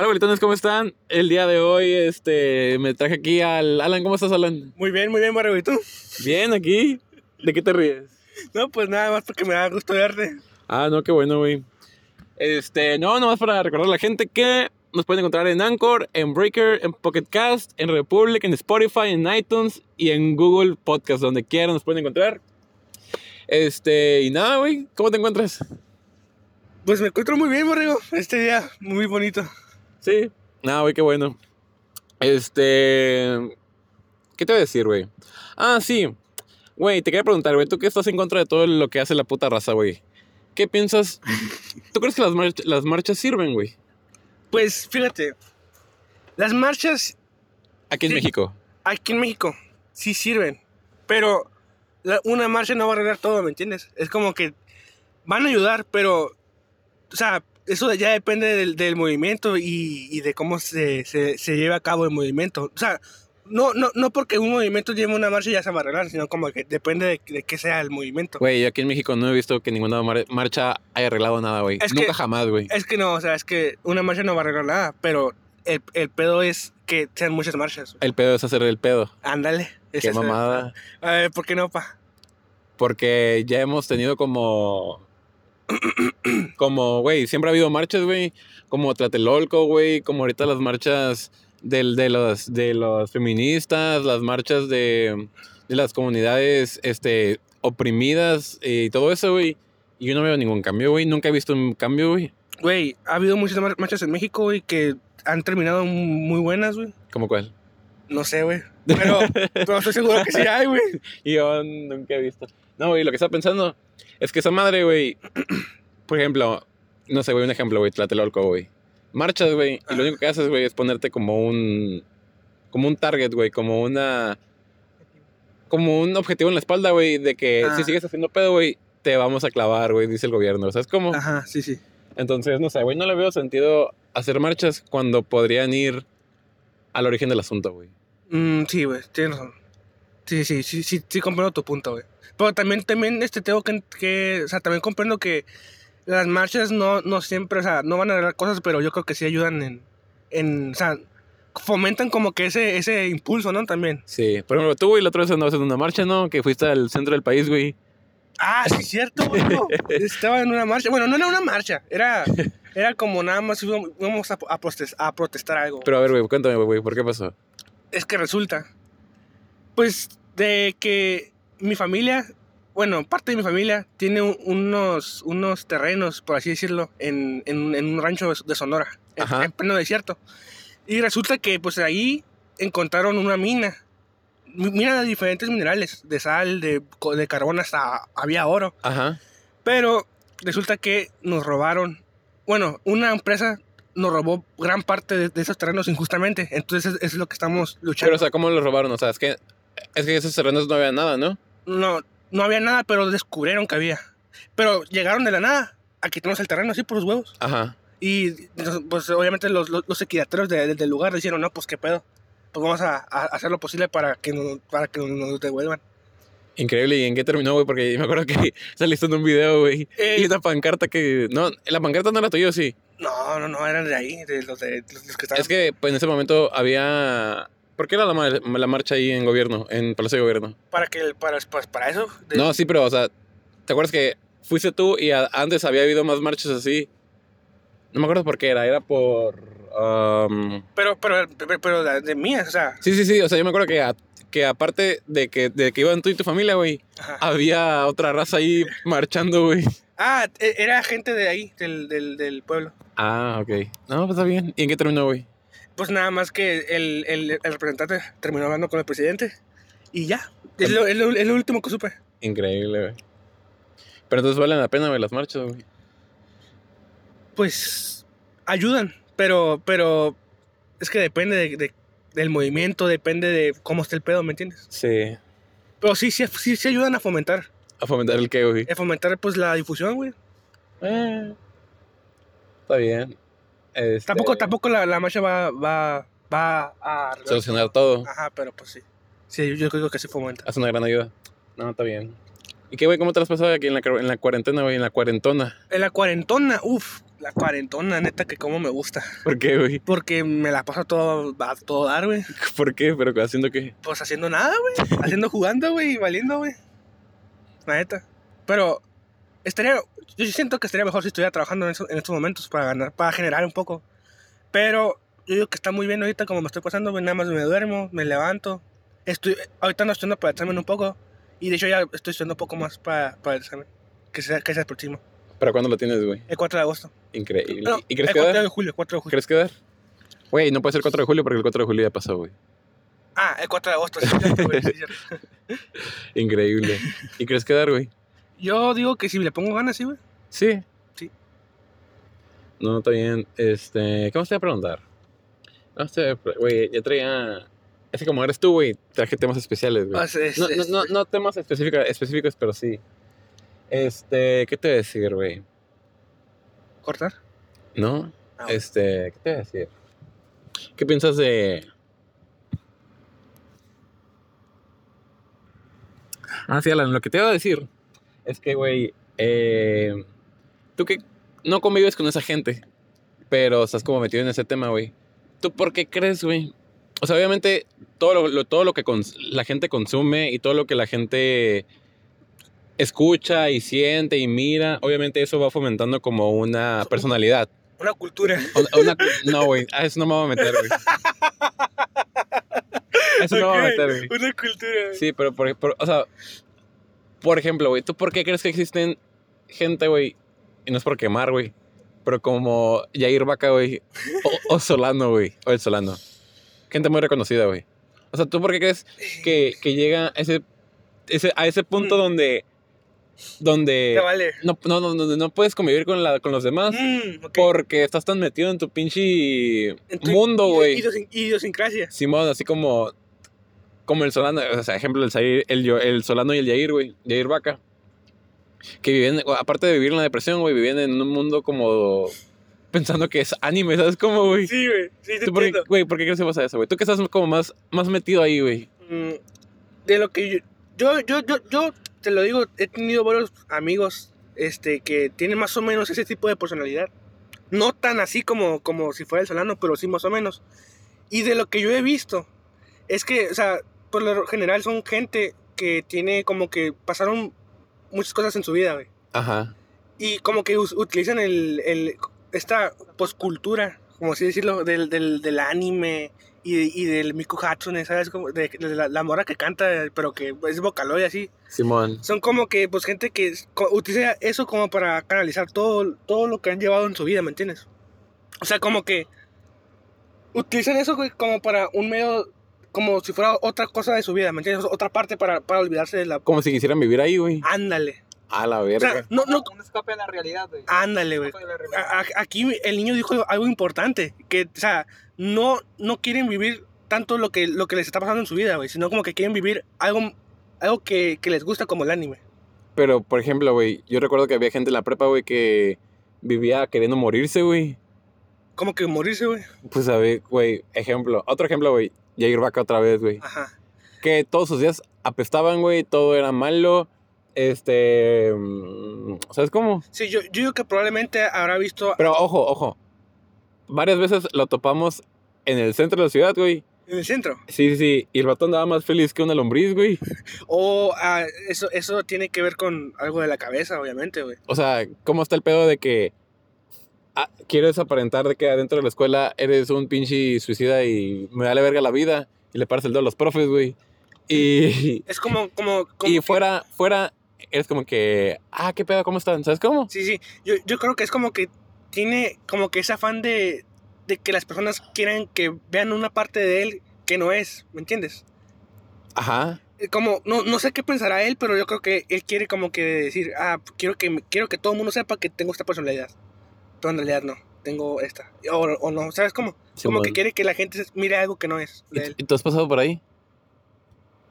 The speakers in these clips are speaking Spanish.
Hola, bolitones, ¿cómo están? El día de hoy, este, me traje aquí al Alan. ¿Cómo estás, Alan? Muy bien, muy bien, Barrio. ¿Y tú? Bien, aquí. ¿De qué te ríes? No, pues nada más porque me da gusto verte. Ah, no, qué bueno, güey. Este, no, nomás para recordar a la gente que nos pueden encontrar en Anchor, en Breaker, en Pocket Cast, en Republic, en Spotify, en iTunes y en Google Podcast, donde quieran nos pueden encontrar. Este, y nada, güey, ¿cómo te encuentras? Pues me encuentro muy bien, Borrego. Este día, muy bonito. Sí. Nada, güey, qué bueno. Este. ¿Qué te voy a decir, güey? Ah, sí. Güey, te quería preguntar, güey, ¿tú qué estás en contra de todo lo que hace la puta raza, güey? ¿Qué piensas? ¿Tú crees que las, march- las marchas sirven, güey? Pues fíjate, las marchas Aquí en Sí. México. aquí en México sí sirven, pero la- una marcha no va a arreglar todo, ¿me entiendes? Es como que van a ayudar, pero, o sea, eso ya depende del, del movimiento y, y de cómo se, se, se lleva a cabo el movimiento. O sea, no, no, no porque un movimiento lleve una marcha ya se va a arreglar, sino como que depende de, de qué sea el movimiento. Güey, yo aquí en México no he visto que ninguna mar- marcha haya arreglado nada, güey. Nunca que- jamás, güey. Es que no, o sea, es que una marcha no va a arreglar nada, pero el, el pedo es que sean muchas marchas. El pedo es hacer el pedo. Ándale. es Qué mamada. A ver, ¿por qué no, pa? Porque ya hemos tenido como. Como, güey, siempre ha habido marchas, güey. Como Tlatelolco, güey. Como ahorita las marchas del, de, los, de los feministas, las marchas de, de las comunidades este, oprimidas y todo eso, güey. Y yo no veo ningún cambio, güey. Nunca he visto un cambio, güey. Güey, ha habido muchas mar- marchas en México, güey, que han terminado muy buenas, güey. ¿Cómo cuál? No sé, güey. Pero, pero estoy seguro que sí hay, güey. Y yo nunca he visto. No, güey, lo que estaba pensando es que esa madre, güey. Por ejemplo, no sé, güey, un ejemplo, güey, Tlatelolco, güey. Marchas, güey, y lo único que haces, güey, es ponerte como un. Como un target, güey, como una. Como un objetivo en la espalda, güey, de que Ah. si sigues haciendo pedo, güey, te vamos a clavar, güey, dice el gobierno. ¿Sabes cómo? Ajá, sí, sí. Entonces, no sé, güey, no le veo sentido hacer marchas cuando podrían ir al origen del asunto, güey. Mm, sí, güey, tienes razón. Sí, sí, sí, sí, sí, comprendo tu punto, güey. Pero también, también, este, tengo que, que, o sea, también comprendo que las marchas no, no siempre, o sea, no van a arreglar cosas, pero yo creo que sí ayudan en, en, o sea, fomentan como que ese, ese impulso, ¿no? También. Sí, por ejemplo, tú, güey, la otra vez andabas en una marcha, ¿no? Que fuiste al centro del país, güey. Ah, sí, cierto, güey. no. Estaba en una marcha. Bueno, no era una marcha. Era, era como nada más íbamos a, a protest- a protestar algo. Pero a ver, güey, cuéntame, güey, ¿por qué pasó? es que resulta, pues, de que mi familia, bueno, parte de mi familia tiene un- unos, unos terrenos, por así decirlo, en, en- en un rancho de Sonora, en, en pleno desierto. Y resulta que, pues, ahí encontraron una mina. mi- Mina de diferentes minerales, de sal, de, de carbón, hasta había oro. Ajá. Pero resulta que nos robaron. Bueno, una empresa nos robó gran parte de, de esos terrenos injustamente. Entonces es, es lo que estamos luchando. Pero, o sea, ¿cómo lo robaron? O sea, es que, es que esos terrenos no había nada, ¿no? No, no había nada, pero descubrieron que había. Pero llegaron de la nada a quitarnos el terreno así por los huevos. Ajá. Y pues obviamente los, los, los equidateros de- del lugar dijeron, no, pues qué pedo. Pues vamos a, a hacer lo posible para que nos, para que nos devuelvan. Increíble. ¿Y en qué terminó, güey? Porque me acuerdo que saliste en un video, güey. Eh, Y una pancarta que... No, la pancarta no era tuya, sí. no, no, no, eran de ahí, de los, de, los que estaban. Es que pues, en ese momento había... ¿Por qué era la, mar- la marcha ahí en gobierno? En Palacio de Gobierno. Para, que, para, para, para eso. de- No, sí, pero, o sea, ¿te acuerdas que fuiste tú y antes había habido más marchas así? No me acuerdo por qué era. Era por... um, Pero, pero, pero, pero de, mías, o sea. Sí, sí, sí. O sea, yo me acuerdo que, a- que aparte de que, de que iban tú y tu familia, güey, había otra raza ahí marchando, güey. Ah, e- era gente de ahí, del, del, del pueblo. Ah, ok. No, pues está bien. ¿Y en qué terminó, güey? Pues nada más que el, el, el representante terminó hablando con el presidente y ya. Es lo, es lo- es lo último que supe. Increíble, güey. Pero entonces valen la pena, güey, las marchas, güey. Pues ayudan, pero, pero es que depende de, de- del movimiento, depende de cómo esté el pedo, ¿me entiendes? Sí. Pero sí, sí, sí, sí ayudan a fomentar. A fomentar el qué, güey. A fomentar pues la difusión, güey. Eh, está bien. Este, Tampoco, tampoco la, la marcha va, va, va a... Solucionar todo. Ajá, pero pues sí. Sí, yo creo que sí fomenta. Hace una gran ayuda. No, está bien. ¿Y qué, güey? ¿Cómo te las has pasado aquí en la, en la cuarentena, güey? En la cuarentona. En la cuarentona, uff, La cuarentona, neta, que como me gusta. ¿Por qué, güey? Porque me la paso todo, a todo dar, güey. ¿Por qué? ¿Pero haciendo qué? Pues haciendo nada, güey. haciendo jugando, güey, y valiendo, güey. La neta. Pero estaría, yo siento que estaría mejor si estuviera trabajando en, eso- en estos momentos para ganar, para generar un poco. Pero yo digo que está muy bien ahorita como me estoy pasando. Nada más me duermo, me levanto. Estoy, ahorita no estudiando para el examen un poco. Y de hecho ya estoy estudiando un poco más para, para el examen. Que sea, que sea el próximo. ¿Para cuándo lo tienes, güey? El 4 de agosto. Increíble. No, ¿Y crees el que 4 dar? de julio, 4 de julio. ¿Crees que dar? Güey, no puede ser 4 de julio porque el 4 de julio ya pasó, güey. Ah, el 4 de agosto, sí. Increíble. ¿Y crees que dar, güey? Yo digo que si le pongo ganas, sí, güey. Sí. Sí. No, está bien. Este, ¿qué más te voy a preguntar? No sé, güey, ya traía... Es que como eres tú, güey, traje temas especiales, güey. O sea, es- No, no, es- no, no temas específica- específicos, pero sí. Este, ¿qué te voy a decir, güey? ¿Cortar? ¿No? Ah, Este, ¿qué te voy a decir? ¿Qué piensas de... Ah, sí, Alan, lo que te iba a decir es que, güey, eh, tú que no convives con esa gente, pero estás como metido en ese tema, güey. ¿Tú por qué crees, güey? O sea, obviamente, todo lo, lo- todo lo que la gente consume y todo lo que la gente escucha y siente y mira, obviamente eso va fomentando como una personalidad. Una cultura. Una- no, güey, a eso no me voy a meter, güey. Eso no me voy a meter, güey. Una cultura. Sí, pero por, por- o sea, por ejemplo, güey, ¿tú por qué crees que existen gente, güey? Y no es por quemar, güey, pero como Jair Vaca, güey, o, o Solano, güey, o el Solano. Gente muy reconocida, güey. O sea, ¿tú por qué crees que, que llega a ese, ese, a ese punto Mm. donde, donde vale. no, no, no, no, no puedes convivir con, la, con los demás? Mm. Porque estás tan metido en tu pinche En tu mundo, güey. idiosin- Idiosincrasia. Simón, así como. Como el Solano, o sea, ejemplo, el, Zair- el, el Solano y el Yair, güey. Yair Vaca. Que viven, aparte de vivir en la depresión, güey, viven en un mundo como. Pensando que es anime, ¿sabes cómo, güey? Sí, güey. Sí, te ¿Tú por qué, entiendo. güey, por qué crees que pasa eso, güey? Tú que estás como más, más metido ahí, güey. Mm, de lo que yo, yo, yo, yo, yo te lo digo, he tenido varios amigos este, que tienen más o menos ese tipo de personalidad. No tan así como, como si fuera el Solano, pero sí más o menos. Y de lo que yo he visto, es que, o sea, por lo general son gente que tiene como que pasaron muchas cosas en su vida, güey. Ajá. Y como que utilizan el, el- esta poscultura, como así decirlo, del, del, del anime y, y del Miku Hatsune, ¿sabes? Como de, de la, la morra que canta, pero que es vocaloid así. Simón. Son como que, pues, gente que utiliza eso como para canalizar todo, todo lo que han llevado en su vida, ¿me entiendes? O sea, como que utilizan eso güey, como para un medio, como si fuera otra cosa de su vida, ¿me entiendes? Otra parte para, para olvidarse de la... Como si quisieran vivir ahí, güey. Ándale. A la O verga. sea, no, no, Un escape de la realidad, güey. ándale, güey. Aquí el niño dijo algo importante, que, o sea, no, no quieren vivir tanto lo que, lo que les está pasando en su vida, güey, sino como que quieren vivir algo, algo que, que les gusta como el anime. Pero, por ejemplo, güey, yo recuerdo que había gente en la prepa, güey, que vivía queriendo morirse, güey. Como que morirse, güey. Pues a ver, güey, ejemplo. Otro ejemplo, güey. Jair Vaca otra vez, güey. Ajá. Que todos sus días apestaban, güey. Todo era malo. Este. mm, ¿Sabes cómo? Sí, yo, yo digo que probablemente habrá visto Pero ojo, ojo. Varias veces lo topamos en el centro de la ciudad, güey. en el centro. Sí, sí, sí. Y el vato andaba más feliz que una lombriz, güey. O ah, eso, eso tiene que ver con algo de la cabeza, obviamente, güey. O sea, ¿cómo está el pedo de que ah, quieres aparentar de que adentro de la escuela eres un pinche suicida y me vale verga la vida? Y le paras el dedo a los profes, güey. Y, Es como, como, como y que- fuera, fuera, eres como que, ah, qué pedo, ¿cómo están? ¿Sabes cómo? Sí, sí. Yo, yo creo que es como que tiene como que ese afán de, de que las personas quieran que vean una parte de él que no es, ¿me entiendes? Ajá. Eh, Como, no, no sé qué pensará él, pero yo creo que él quiere como que decir, ah, quiero que, quiero que todo el mundo sepa que tengo esta personalidad. Pero en realidad no, tengo esta. O, o no, ¿sabes cómo? Como Simón. que quiere que la gente mire algo que no es ¿Y, de él. y tú has pasado por ahí?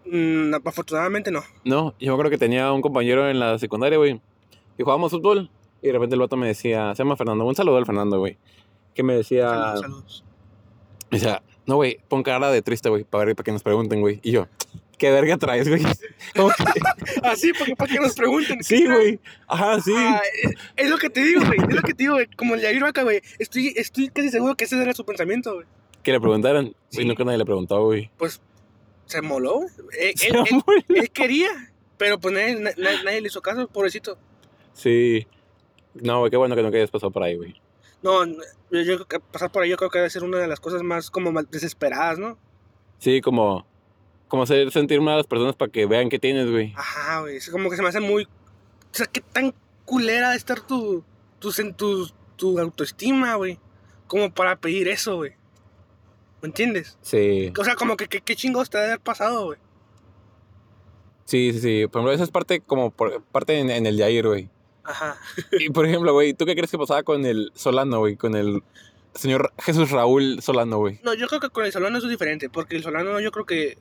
Mm, afortunadamente no. No, yo me acuerdo que tenía un compañero en la secundaria, güey. Y jugábamos fútbol. Y de repente el vato me decía, se llama Fernando, un saludo al Fernando, güey. Que me decía, Saludos, saludos. O sea, no, güey, pon cara de triste, güey, para para que nos pregunten, güey. Y yo, ¿qué verga traes, güey? Así, porque para que nos pregunten. sí, güey. Ajá, sí. Ah, es, es lo que te digo, güey. Es lo que te digo, güey. Como el Yair Vaca, güey. Estoy, estoy casi seguro que ese era su pensamiento, güey. Que le preguntaran. Sí. Y nunca nadie le preguntó, güey. Pues se moló, güey. Él, Se él- él- quería, pero pues nadie, na- na- nadie le hizo caso, pobrecito. Sí. No, güey, qué bueno que nunca hayas pasado por ahí, güey. No, no, yo, yo creo que pasar por ahí yo creo que debe ser una de las cosas más como más desesperadas, ¿no? Sí, como, como hacer sentir mal a las personas para que vean qué tienes, güey. Ajá, güey. Es como que se me hace muy. O sea, qué tan culera de estar tu, tu, tu, tu autoestima, güey. Como para pedir eso, güey. ¿Me entiendes? Sí, O sea, como que que- qué chingados te debe haber pasado, güey. sí, sí, sí. Por ejemplo, esa es parte como por, parte en, en el Yair, güey. Ajá. Y por ejemplo, güey, ¿tú qué crees que pasaba con el Solano, güey? Con el señor Jesús Raúl Solano, güey. No, yo creo que con el Solano eso es diferente, porque el Solano yo creo que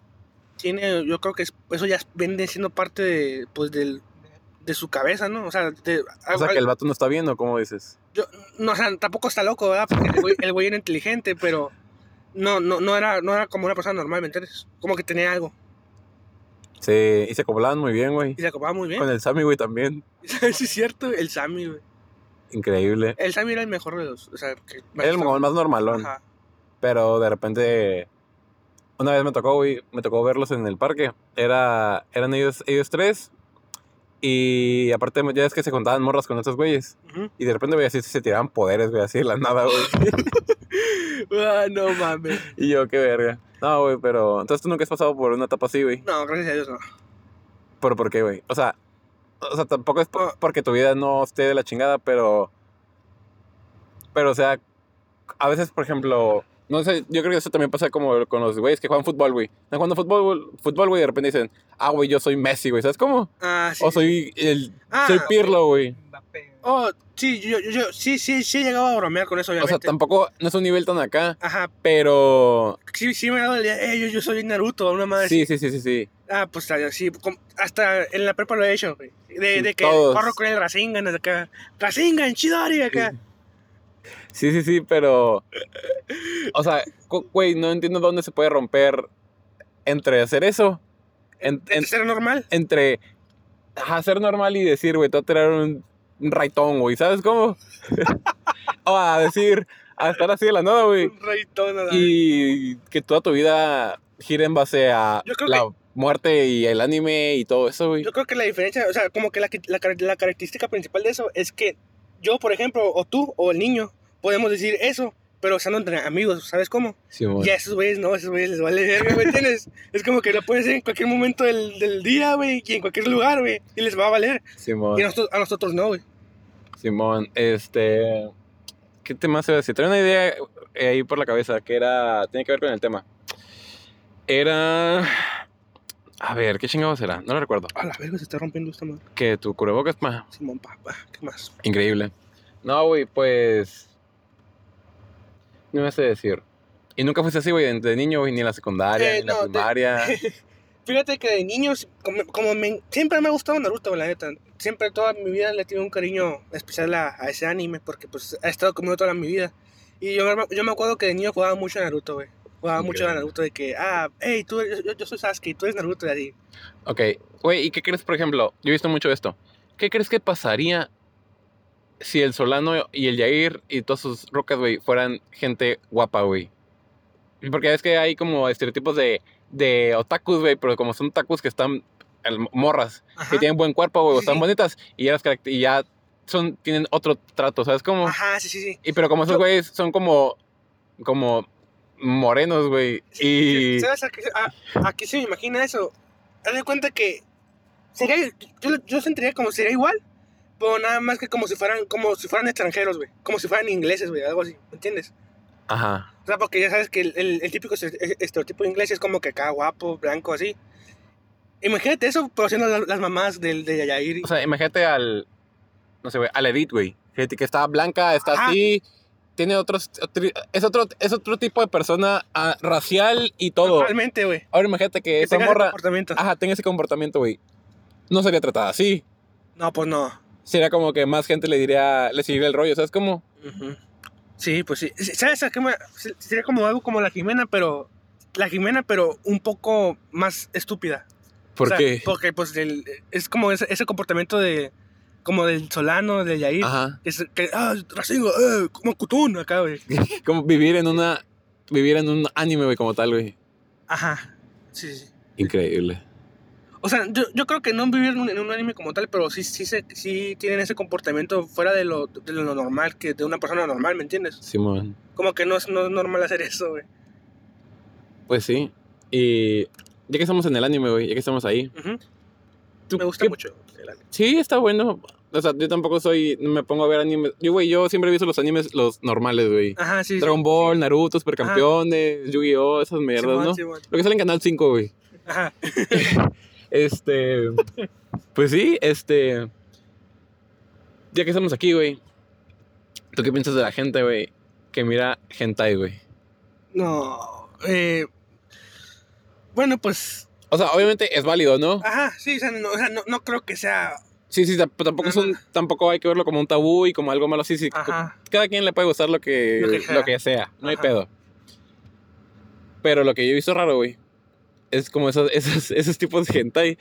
tiene, yo creo que es- eso ya viene siendo parte de, pues, del, de su cabeza, ¿no? O sea, de, O sea, que el vato no está viendo, ¿cómo dices? yo, no, o sea, tampoco está loco, ¿verdad? Porque el güey, el güey era inteligente, pero no, no, no era, no era como una persona normal, ¿me entiendes? Como que tenía algo Sí, y se acoplaban muy bien, güey. y se acopaba muy bien. Con el Sammy, güey, también. sí, es cierto, el Sammy, güey. Increíble. El Sammy era el mejor de los, o sea, que Era el más normalón. Ajá. Pero de repente, una vez me tocó, güey, me tocó verlos en el parque. Era, eran ellos, ellos tres. Y aparte, ya es que se contaban morras con estos güeyes. Y de repente, güey, así se tiraban poderes, güey, así de la nada, güey. Ah, no mames. y yo, qué verga. No, güey, pero. Entonces tú nunca has pasado por una etapa así, güey. No, gracias a Dios no. ¿Pero por qué, güey? O sea, o sea, tampoco es por- porque tu vida no esté de la chingada, pero. Pero, o sea, a veces, por ejemplo. No sé, yo creo que eso también pasa como con los güeyes que juegan fútbol, güey. Están jugando fútbol, fútbol, güey, y de repente dicen, ah, güey, yo soy Messi, güey, ¿sabes cómo? Ah, sí. O soy el. Ah, soy Pirlo, güey. Oh, sí, yo, yo, yo- sí, sí, sí he llegado a bromear con eso, O obviamente. sea, tampoco, no es un nivel tan acá, Ajá, pero. sí, sí me ha dado el día, eh, yo, yo soy Naruto, una madre Sí, sí, sí, sí, sí. Ah, pues así, hasta en la prepa lo he hecho, güey. De, Sí, de que todos. corro con el Rasengan de acá. Rasengan, Chidori acá. Sí, sí, sí, pero. O sea, güey, no entiendo dónde se puede romper entre hacer eso. en- en- ¿Es normal? entre hacer normal y decir, güey, te voy a tirar un, un raitón, güey, ¿sabes cómo? o a decir, a estar así de la nada, güey. Un raytón, nada. Y que toda tu vida gire en base a la muerte y el anime y todo eso, güey. Yo creo que la diferencia, o sea, como que la, la, la característica principal de eso es que yo, por ejemplo, o tú, o el niño, podemos decir eso, pero estando entre amigos, ¿sabes cómo? Simón. Y a esos güeyes no, esos güeyes les vale verga, ¿me entiendes? es como que lo puedes hacer en cualquier momento del, del día, güey, y en cualquier lugar, güey, y les va a valer. Simón. Y a nosotros, a nosotros no, güey. Simón, este. ¿Qué tema se va a decir? Tenía una idea eh, ahí por la cabeza que era. Tiene que ver con el tema. Era. A ver, ¿qué chingados era? No lo recuerdo. A la verga se está rompiendo esta madre. Que tu cubrebocas, ma. Simón, papá, ¿qué más? Increíble. No, güey, pues. No me sé decir. Y nunca fuiste así, güey, de niño, güey, ni en la secundaria, Eh, ni en la no, de- primaria. Fíjate que de niños, como, como me- siempre me ha gustado Naruto, la neta. Siempre toda mi vida le he tenido un cariño especial a, a ese anime porque pues ha estado conmigo toda mi vida. Y yo, yo me acuerdo que de niño jugaba mucho a Naruto, güey. Jugaba mucho a. Naruto de que, ah, hey, tú, yo, yo soy Sasuke, tú eres Naruto de ahí. Ok, güey, ¿y qué crees, por ejemplo? Yo he visto mucho esto. ¿Qué crees que pasaría si el Solano y el Yair y todas sus rocas, güey, fueran gente guapa, güey? Porque es que hay como estereotipos de, de otakus, güey, pero como son otakus que están el- morras, Ajá. que tienen buen cuerpo, güey, o Sí, están sí. bonitas, y ya, las caract- y ya son, tienen otro trato, ¿sabes cómo? Ajá, sí, sí, sí. Y pero como esos güeyes son como, como morenos, güey, y... ¿Sabes a qué, a- a qué se me imagina eso? Haz de cuenta que sería, yo, yo sentiría como sería igual, pero nada más que como si fueran, como si fueran extranjeros, güey. Como si fueran ingleses, güey, algo así, ¿me entiendes? Ajá, O sea, porque ya sabes que el, el- el típico este- estereotipo inglés es como que acá guapo, blanco, así. Imagínate eso, pero haciendo la- las mamás del de Yair. O sea, imagínate al. No sé, güey, al Edith, güey. Fíjate que está blanca, está Ajá. así. Tiene otros. es, otro, es otro tipo de persona ah, racial y todo. Realmente, güey. Ahora imagínate que, Que esa ese morra. comportamiento. Ajá, tenga ese comportamiento, güey. No sería tratada así. No, pues no. Sería como que más gente le diría. Le seguiría el rollo, ¿sabes cómo? Ujú. Sí, pues sí. ¿Sabes Sería como algo como la Jimena, pero... La Jimena, pero un poco más estúpida. ¿Por O sea, qué? Porque pues el- es como ese, ese comportamiento de... Como del Solano, de Yair. Ajá. Que, es- que ah, Racingo, eh, como Cutún acá, güey. Como vivir en una. Vivir en un anime, güey, como tal, güey. Ajá. Sí, sí. Increíble. O sea, yo, yo creo que no vivir en un, en un anime como tal, pero sí, sí, se, sí tienen ese comportamiento fuera de lo, de lo normal, que de una persona normal, ¿me entiendes? Simón. Como que no es, no es normal hacer eso, güey. Pues sí. Y. Ya que estamos en el anime, güey, ya que estamos ahí. Ujú. ¿tú Me gusta qué- mucho el anime. Sí, está bueno. O sea, yo tampoco soy. No me pongo a ver animes. Yo, güey, yo siempre he visto los animes, los normales, güey. Ajá, sí. sí. Dragon Ball, Naruto, Supercampeones, Yu-Gi-Oh, esas mierdas, ¿no? Lo que sale en Canal 5, güey. Ajá. Este. Pues sí, este. Ya que estamos aquí, güey. ¿Tú qué piensas de la gente, güey? Que mira hentai, güey. No. Eh, bueno, pues. O sea, obviamente es válido, ¿no? Ajá, sí, o sea, no, o sea, no, no creo que sea. Sí, sí, tamp- tampoco, es un- tampoco hay que verlo como un tabú y como algo malo. Sí, sí. Ajá. Cada quien le puede gustar lo que, Lo lo que sea. No hay pedo. Pero lo que yo he visto raro, güey. Es como esos, esos, esos tipos de hentai.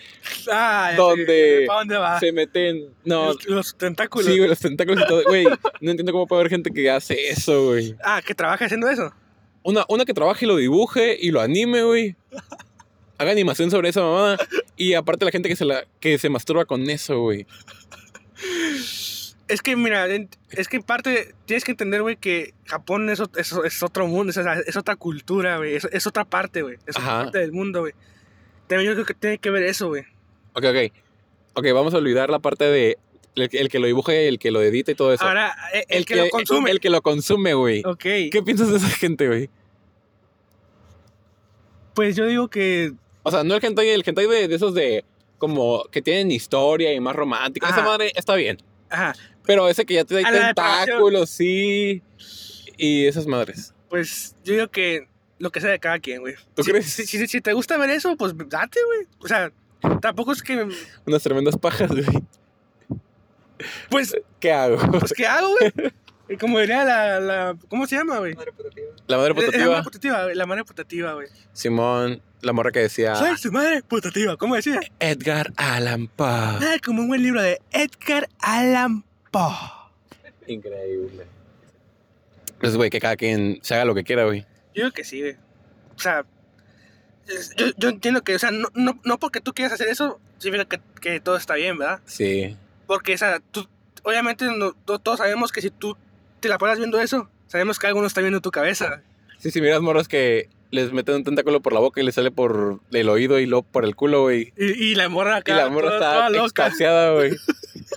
Ah, Donde ¿Para dónde va? Se meten. No. Los, los tentáculos. Sí, güey, los tentáculos y todo. Güey, no entiendo cómo puede haber gente que hace eso, güey. Ah, que trabaja haciendo eso. Una, una que trabaje y lo dibuje y lo anime, güey. Haga animación sobre esa mamada. Y aparte la gente que se la que se masturba con eso, güey. Es que, mira, es que en parte tienes que entender, güey, que Japón es, es, es otro mundo, es, es otra cultura, güey, es, otra parte, güey, es otra parte del mundo, güey. También yo creo que tiene que ver eso, güey. Ok, ok. Ok, vamos a olvidar la parte de el, que- el que lo dibuja y el que lo edita y todo eso. Ahora, eh, el, que, lo consume. El que lo consume, güey. Ok, ¿Qué piensas de esa gente, güey? pues yo digo que... O sea, no el hentai, el hentai de, de esos de como que tienen historia y más romántica. Esa madre está bien. Ajá, Pero ese que ya te da tentáculos, sí. Y esas madres. pues yo digo que lo que sea de cada quien, güey. ¿Tú Si- crees? Si, si- si te gusta ver eso, pues date, güey. O sea, tampoco es que... Unas tremendas pajas, güey. Pues, ¿Qué hago? pues ¿qué hago, güey? Como diría la, la... ¿Cómo se llama, güey? La madre La madre putativa. putativa, güey, la madre putativa, güey. Simón, la morra que decía Soy su madre putativa, ¿cómo decía? Edgar Allan Poe. Ah, como un buen libro de Edgar Allan Increíble. Pues, güey, que cada quien se haga lo que quiera, güey. Yo digo que sí, güey. O sea, es- yo, yo entiendo que, o sea, no, no, no porque tú quieras hacer eso, significa que, que todo está bien, ¿verdad? Sí. Porque, o sea, tú, obviamente no- to- todos sabemos que si tú te la paras viendo eso, sabemos que algo no está viendo en tu cabeza. Sí, sí, miras morros que les meten un tentáculo por la boca y les sale por el oído y luego por el culo, güey. Y, y la morra Y acá, la morra toda, está extasiada, güey.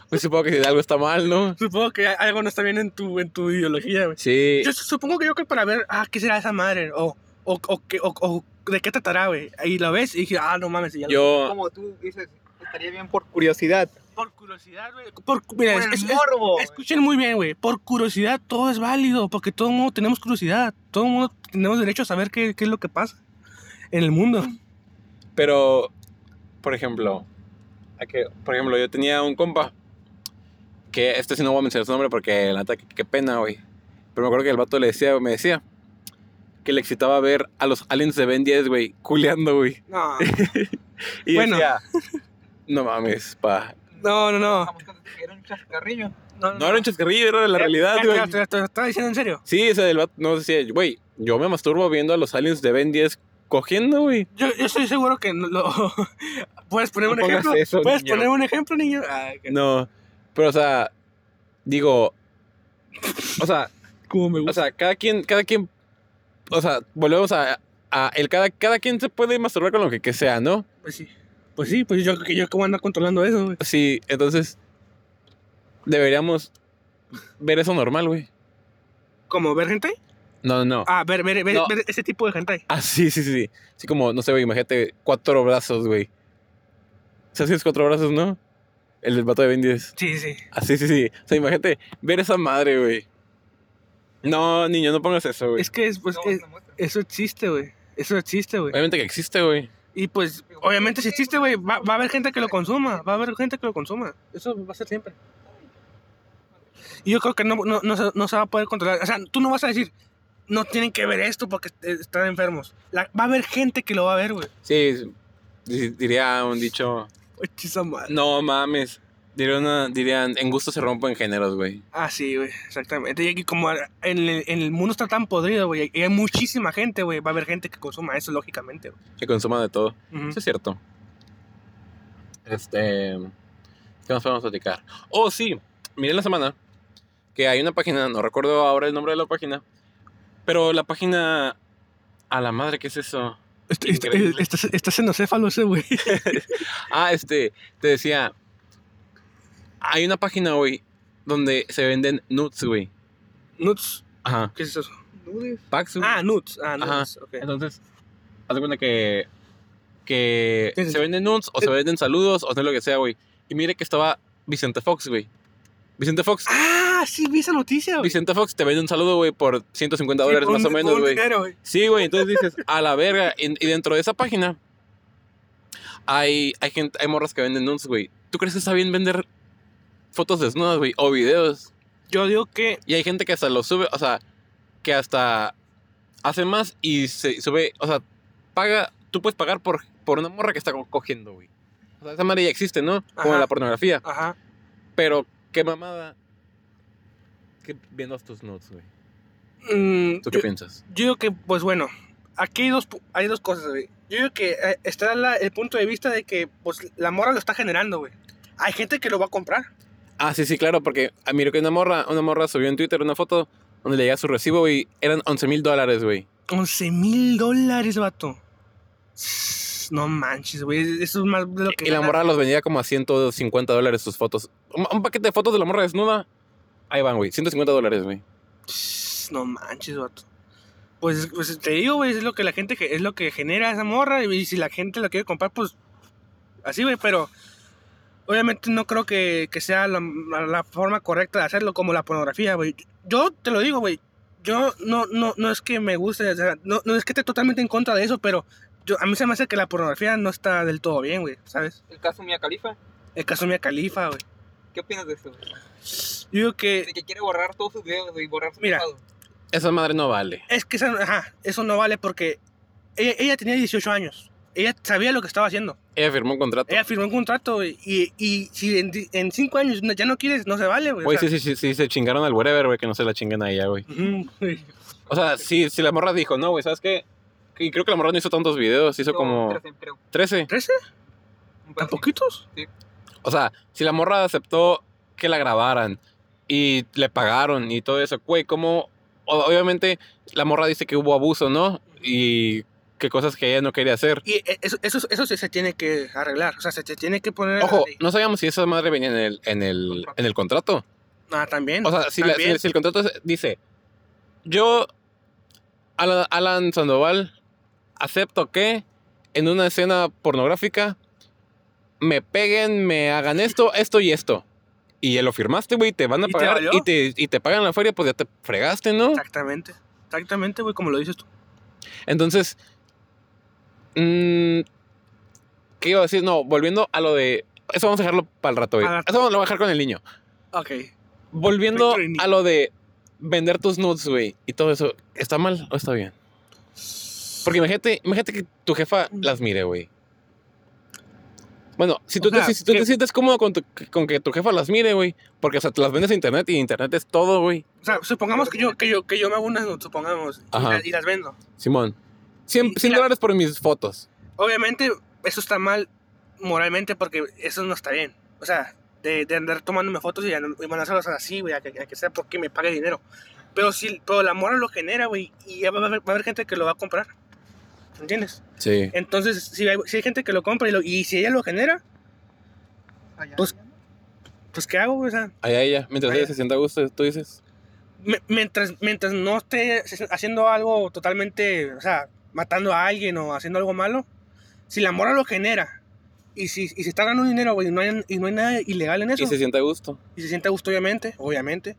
Pues supongo que algo está mal, ¿no? Supongo que algo no está bien en tu, en tu ideología, güey. Sí. Yo supongo que yo creo que para ver, ah, ¿qué será esa madre? O, o, o, qué- o, o de qué tratará, güey. Y la ves y dije, ah, no mames. y ya lo- Yo, Como tú dices, estaría bien por curiosidad. Por curiosidad, güey. Por, mira, Por es- el es- morbo. escuchen muy bien, güey. Por curiosidad todo es válido, porque todo el mundo tenemos curiosidad. Todo el mundo tenemos derecho a saber qué, qué es lo que pasa en el mundo. pero, por ejemplo, a que, por ejemplo, yo tenía un compa que este sí no voy a mencionar su nombre porque la neta, qué, qué pena, güey. Pero me acuerdo que el vato le decía, me decía que le excitaba ver a los aliens de Ben 10, güey, culeando, güey. No, Y Bueno. decía, no mames, pa. no, no, no. Era un chascarrillo. No, No era un chascarrillo, era la realidad, ¿Te, güey. estaba diciendo en serio? Sí, ese del vato no decía, güey, yo me masturbo viendo a los aliens de Ben 10 cogiendo, güey. Yo, yo estoy seguro que no lo... ¿Puedes poner No un ejemplo? eso, ¿Puedes niño. poner un ejemplo, niño? Ah. No, pero o sea, digo, o sea, Como me o gusta. sea, cada quien, cada quien, o sea, volvemos a, a el cada, cada quien se puede masturbar con lo que, que sea, ¿no? Pues sí. Pues sí, pues yo que yo cómo ando controlando eso, güey. Sí, entonces deberíamos ver eso normal, güey. ¿Como ver gente? No, no, no. Ah, ver, ver, ver, No. ver ese tipo de gente. Ah, sí, sí, sí. Así como, no sé, güey, imagínate cuatro brazos, güey. ¿Sabes es cuatro brazos, no? El del vato de Ben 10. Sí, sí. Ah, sí, sí, sí. O sea, imagínate ver esa madre, güey. No, niño, no pongas eso, güey. Es que es, pues, No, es- eso existe, güey. Eso existe, güey. Obviamente que existe, güey. Y pues, obviamente si existe, güey, va, va a haber gente que lo consuma. Va a haber gente que lo consuma. Eso va a ser siempre. Y yo creo que no, no, no, se, no se va a poder controlar. O sea, tú no vas a decir, no tienen que ver esto porque están enfermos. La- va a haber gente que lo va a ver, güey. Sí, di- diría un dicho. No mames. Diría una- dirían, en gusto se rompen géneros, güey. Ah, sí, güey, exactamente. Y aquí como en el, en el mundo está tan podrido, güey, y hay muchísima gente, güey, va a haber gente que consuma eso, lógicamente, güey. Que consuman de todo. Eso es cierto. Este. ¿Qué más podemos platicar? Oh, sí. Miré la semana que hay una página, no recuerdo ahora el nombre de la página, pero la página. A la madre, ¿qué es eso? Este- este-. Estás estás enocéfalo ese, güey. Ah, este, te decía. Hay una página, güey, donde se venden nuts, güey. Nuts. Ajá. ¿Qué es eso? Nudes. Packs, güey. Ah, nuts. Ah, Ajá. nuts. ok. Entonces, haz de cuenta que. Que ¿Qué es se venden nuts o se venden saludos o sea lo que sea, güey. Y mire que estaba Vicente Fox, güey. Vicente Fox. Ah, sí, vi esa noticia, güey. Vicente Fox te vende un saludo, güey, por 150 dólares Sí, más o menos, güey. Sí, güey, entonces dices, a la verga. Y, y dentro de esa página hay, hay gente, hay morras que venden nudes, güey. ¿Tú crees que está bien vender fotos desnudas, güey? O videos. Yo digo que Y hay gente que hasta lo sube, o sea, que hasta hace más y se sube, o sea, paga, tú puedes pagar por, por una morra que está co- cogiendo, güey. O sea, esa madre ya existe, ¿no? Como Ajá. la pornografía. Ajá. Pero, qué mamada. Que viendo tus nudes, güey. Mm, ¿Tú qué yo, piensas? yo digo que, pues bueno, aquí hay dos, hay dos cosas, güey. Yo digo que eh, está la- el punto de vista de que, pues, la morra lo está generando, güey. Hay gente que lo va a comprar. Ah, sí, sí, claro, porque ah, miro que una morra, una morra subió en Twitter una foto donde le llega su recibo y eran 11 mil dólares, güey. 11 mil dólares, vato. No manches, güey. Eso es más de lo que. Y la morra los vendía como a 150 dólares sus fotos. Un, un paquete de fotos de la morra desnuda. Ahí van, güey. 150 dólares, güey. No manches, vato. Pues, pues te digo, güey, es lo que la gente ge- es lo que genera esa morra. Y si la gente lo quiere comprar, pues así, güey, pero obviamente no creo que, que sea la, la forma correcta de hacerlo como la pornografía, güey. Yo te lo digo, güey. Yo no, no, no es que me guste, o sea, no, no es que esté totalmente en contra de eso, pero yo, a mí se me hace que la pornografía no está del todo bien, güey, ¿sabes? El caso Mia Califa. El caso Mia Califa, güey. ¿Qué opinas de eso? güey? Yo digo que De que quiere borrar todos sus videos y borrar su Mira. pasado. Esa madre no vale. Es que esa- ajá, eso no vale porque ella, ella tenía 18 años. Ella sabía lo que estaba haciendo. Ella firmó un contrato. Ella firmó un contrato güey, y, y si en, cinco años ya no quieres, no se vale, güey. Güey, sí, sí, sí, sí, se chingaron al wherever, güey, que no se la chinguen a ella, güey. O sea, sí, si la morra dijo, no, güey, ¿sabes qué? Y creo que la morra no hizo tantos videos, hizo No, como 13, creo. 13. ¿Trece? Un ¿Tan poquitos? O sea, si la morra aceptó que la grabaran y le pagaron y todo eso, güey, ¿cómo? Obviamente la morra dice que hubo abuso, ¿no? Y que cosas que ella no quería hacer. Y eh, eso, eso, eso se, tiene que arreglar. O sea, se, tiene que poner. Ojo, no sabíamos si esa madre venía en el, en el, en el contrato. Ah, también. O sea, si, la- si- el contrato dice, yo, Alan, Alan Sandoval, acepto que en una escena pornográfica me peguen, me hagan esto, esto y esto. Y ya lo firmaste, güey, te van a ¿Y te pagar valió? y te, y te pagan la feria, pues ya te fregaste, ¿no? Exactamente. Exactamente, güey, como lo dices tú. Entonces, mm, ¿qué iba a decir? No, volviendo a lo de... Eso vamos a dejarlo para el rato, güey. Eso lo voy a dejar con el niño. Ok. Volviendo a lo de vender tus nudes, güey, y todo eso, ¿está mal o está bien? Porque imagínate, imagínate que tu jefa las mire, güey. Bueno, si O tú, te, sea, si tú te sientes cómodo con, tu- con que tu jefa las mire, güey, porque o sea, te las vendes a internet y internet es todo, güey. O sea, supongamos que yo, que yo, que yo me hago unas, supongamos, y, Ajá. la- y las vendo. Simón. 100, Y- y 100 la- dólares por mis fotos. Obviamente, eso está mal moralmente porque eso no está bien. O sea, de, de andar tomándome fotos y, y mandárselas así, güey, a que, a que sea porque me pague dinero. Pero si pero la moral lo genera, güey, y ya va a, haber, va a haber gente que lo va a comprar. ¿Entiendes? Sí. Entonces, si hay, si hay gente que lo compra y, lo- y si ella lo genera, Allá, Pues- allá, ¿no? pues ¿qué hago? güey? O sea, Allá ella, mientras Allá. ella se sienta a gusto, tú dices. mientras, mientras no esté haciendo algo totalmente, o sea, matando a alguien o haciendo algo malo, si la moral lo genera y si, y si está ganando dinero, güey, y no hay, y no hay nada ilegal en eso, Y se sienta a gusto. y se siente a gusto, obviamente, obviamente,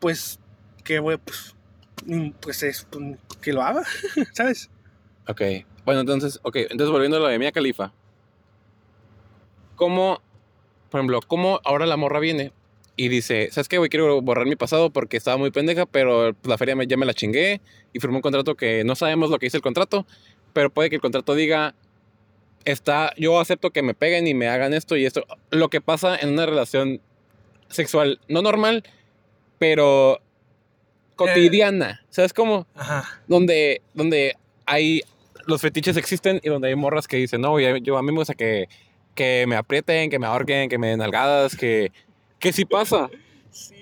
pues, que, güey, pues, pues es, pues, que lo haga, ¿sabes? Ok. Bueno, entonces, ok. Entonces, volviendo a lo de Mia Califa. ¿Cómo, por ejemplo, cómo ahora la morra viene y dice, ¿sabes qué, güey? Quiero borrar mi pasado porque estaba muy pendeja, pero pues, la feria me- ya me la chingué y firmó un contrato que no sabemos lo que dice el contrato, pero puede que el contrato diga, está, yo acepto que me peguen y me hagan esto y esto. Lo que pasa en una relación sexual, no normal, pero cotidiana. ¿Sabes cómo? Ajá. donde, donde hay los fetiches existen y donde hay morras que dicen, no, güey, yo a mí me gusta que, que me aprieten, que me ahorquen, que me den nalgadas, que, que sí pasa.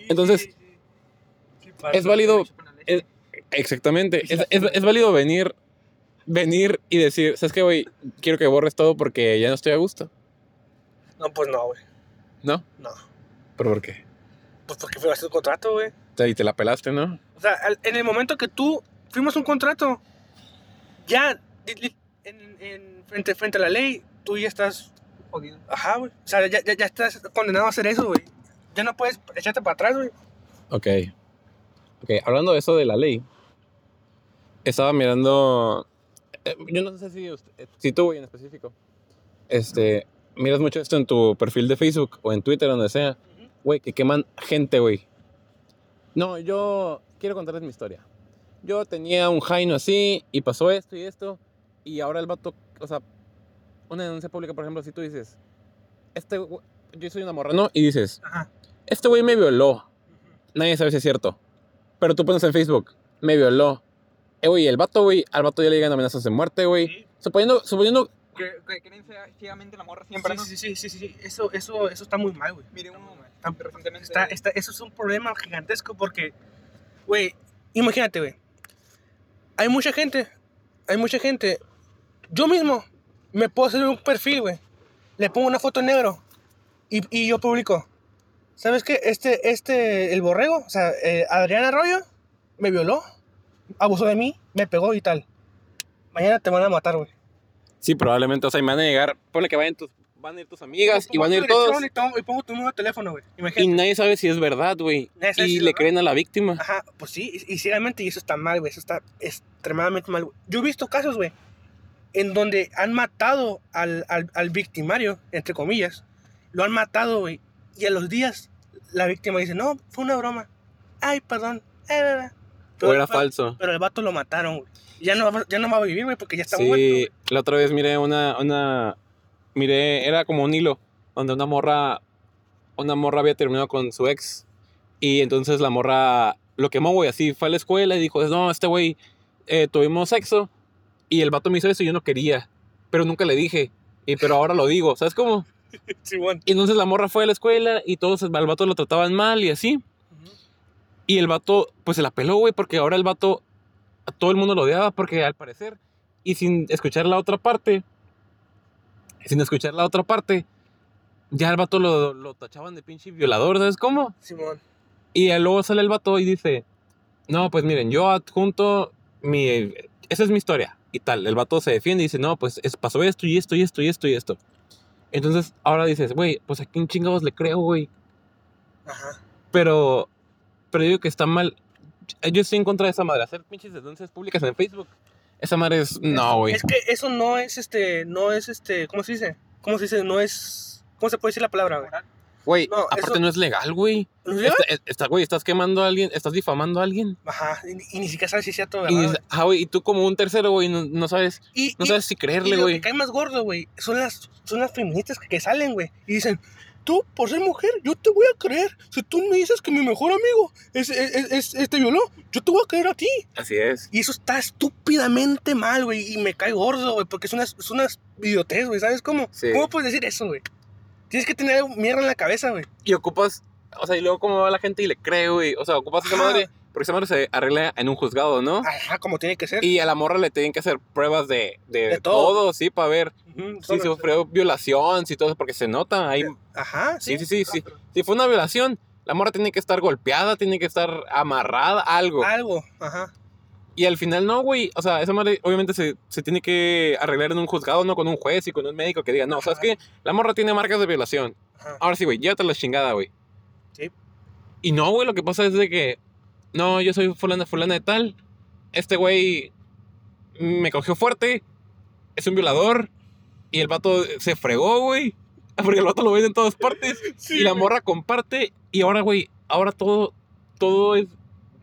Entonces, es válido, es- exactamente, es, es, es válido venir, venir y decir, ¿sabes qué, güey? Quiero que borres todo porque ya no estoy a gusto. No, pues no, güey. ¿No? No. ¿Pero por qué? Pues porque firmaste un contrato, güey. Y te la pelaste, ¿no? O sea, al- en el momento que tú firmas un contrato, ya en, en- frente, frente a la ley, tú ya estás, Jodido. ajá, güey. O sea, ya, ya, ya estás condenado a hacer eso, güey. Ya no puedes echarte para atrás, güey. Ok. Ok, hablando de eso de la ley, estaba mirando. eh, yo no sé si, usted- si tú, güey, en específico, este, miras mucho esto en tu perfil de Facebook o en Twitter, donde sea, güey, que queman gente, güey. No, yo quiero contarles mi historia. Yo tenía un Jaino así y pasó esto y esto, y ahora el vato, o sea, una denuncia pública, por ejemplo, si tú dices, este, yo soy una morra, ¿no? Y dices, Ajá. este güey me violó. Nadie sabe si es cierto. Pero tú pones en Facebook, me violó. Eh, güey, el vato, güey, al vato ya le llegan amenazas de muerte, güey. Sí. Suponiendo, suponiendo, Que, que creen ciega- ciegamente la morra siempre, ¿no? Sí, sí, sí, sí, sí, sí. Eso, eso, eso está muy mal, güey. Mire, uno recientemente... Está, está, eso es un problema gigantesco porque, güey, imagínate, güey. Hay mucha gente, hay mucha gente. Yo mismo me puedo hacer un perfil, güey. Le pongo una foto en negro y, y yo publico. ¿Sabes qué? Este, este, el borrego, o sea, eh, Adrián Arroyo me violó, abusó de mí, me pegó y tal. Mañana te van a matar, güey. sí, probablemente, o sea, y me van a llegar, ponle que vayan tus, van a ir tus amigas y van a ir todos. Y, tomo- y pongo tu número de teléfono, güey. Y Imagínate. nadie sabe si es verdad, güey. Si Y le creen a la víctima. Ajá, pues sí, y, y sinceramente, y eso está mal, güey. Eso está extremadamente mal. güey. Yo he visto casos, güey, en donde han matado al, al, al victimario, entre comillas. Lo han matado, güey. Y a los días, la víctima dice, no, fue una broma. Ay, perdón. Eh, eh". O era falso. Pero el vato lo mataron, güey. Ya no, ya no va a vivir, güey, porque ya está muerto. Sí, la otra vez miré una, una, miré, era como un hilo, donde una morra, una morra había terminado con su ex, y entonces la morra lo quemó, güey, así fue a la escuela y dijo, no, este güey, eh, tuvimos sexo, y el vato me hizo eso y yo no quería, pero nunca le dije, y pero ahora lo digo, ¿sabes cómo? Sí, bueno. Y entonces la morra fue a la escuela y todos al vato lo trataban mal y así, y el vato, pues se la peló, güey, porque ahora el vato, a todo el mundo lo odiaba, porque al parecer, y sin escuchar la otra parte, sin escuchar la otra parte, ya el vato lo, lo tachaban de pinche violador, ¿sabes cómo? Simón. Y luego sale el vato y dice, no, pues miren, yo adjunto mi, esa es mi historia, y tal, el vato se defiende y dice, no, pues es, pasó esto y esto y esto y esto y esto. Entonces, ahora dices, güey, pues a quién chingados le creo, güey. Ajá. Pero, pero digo que está mal. Yo estoy en contra de esa madre. Hacer pinches denuncias públicas en Facebook. Esa madre es. No, güey. Es que eso no es este, no es este, ¿cómo se dice? ¿Cómo se dice? No es, ¿cómo se puede decir la palabra, güey? Güey, no, aparte eso- no es legal, güey. ¿No es legal? Está- está- Güey, estás quemando a alguien, estás difamando a alguien. Ajá, y, y ni siquiera sabes si es cierto, Y, ¿verdad? dices, ah, güey, y tú como un tercero, güey, no, no sabes, Y, no y- sabes si y creerle, lo güey. que cae más gordo, güey, son las, son las feministas que, que salen, güey, y dicen, tú, por ser mujer, yo te voy a creer. Si tú me dices que mi mejor amigo es, es, es- es- este violó, yo te voy a creer a ti. Así es. Y eso está estúpidamente mal, güey, y me cae gordo, güey, porque es una, es una idiotez, güey, ¿sabes cómo? Sí. ¿Cómo puedes decir eso, güey? Tienes que tener mierda en la cabeza, güey. Y ocupas, o sea, y luego cómo va la gente y le cree, güey. O sea, ocupas esa Ajá. madre, porque esa madre se arregla en un juzgado, ¿no? Ajá, como tiene que ser. Y a la morra le tienen que hacer pruebas de, de, De todo. todo. sí, para ver Ujú, si sufrió violación, si todo eso, porque se nota. Ahí, Ajá, sí, sí. sí, sí, sí. Si fue una violación, la morra tiene que estar golpeada, tiene que estar amarrada, algo. Algo, ajá. Y al final no, güey. O sea, esa madre obviamente se, se tiene que arreglar en un juzgado, no con un juez y con un médico que diga, no, ¿sabes Ajá. qué? La morra tiene marcas de violación. Ajá. Ahora sí, güey, llévate la chingada, güey. Sí. Y no, güey, lo que pasa es de que, no, yo soy fulana, fulana de tal. Este güey me cogió fuerte, es un violador. Y el vato se fregó, güey. Porque el vato lo ven en todas partes. y la morra comparte Y ahora, güey, ahora todo, todo es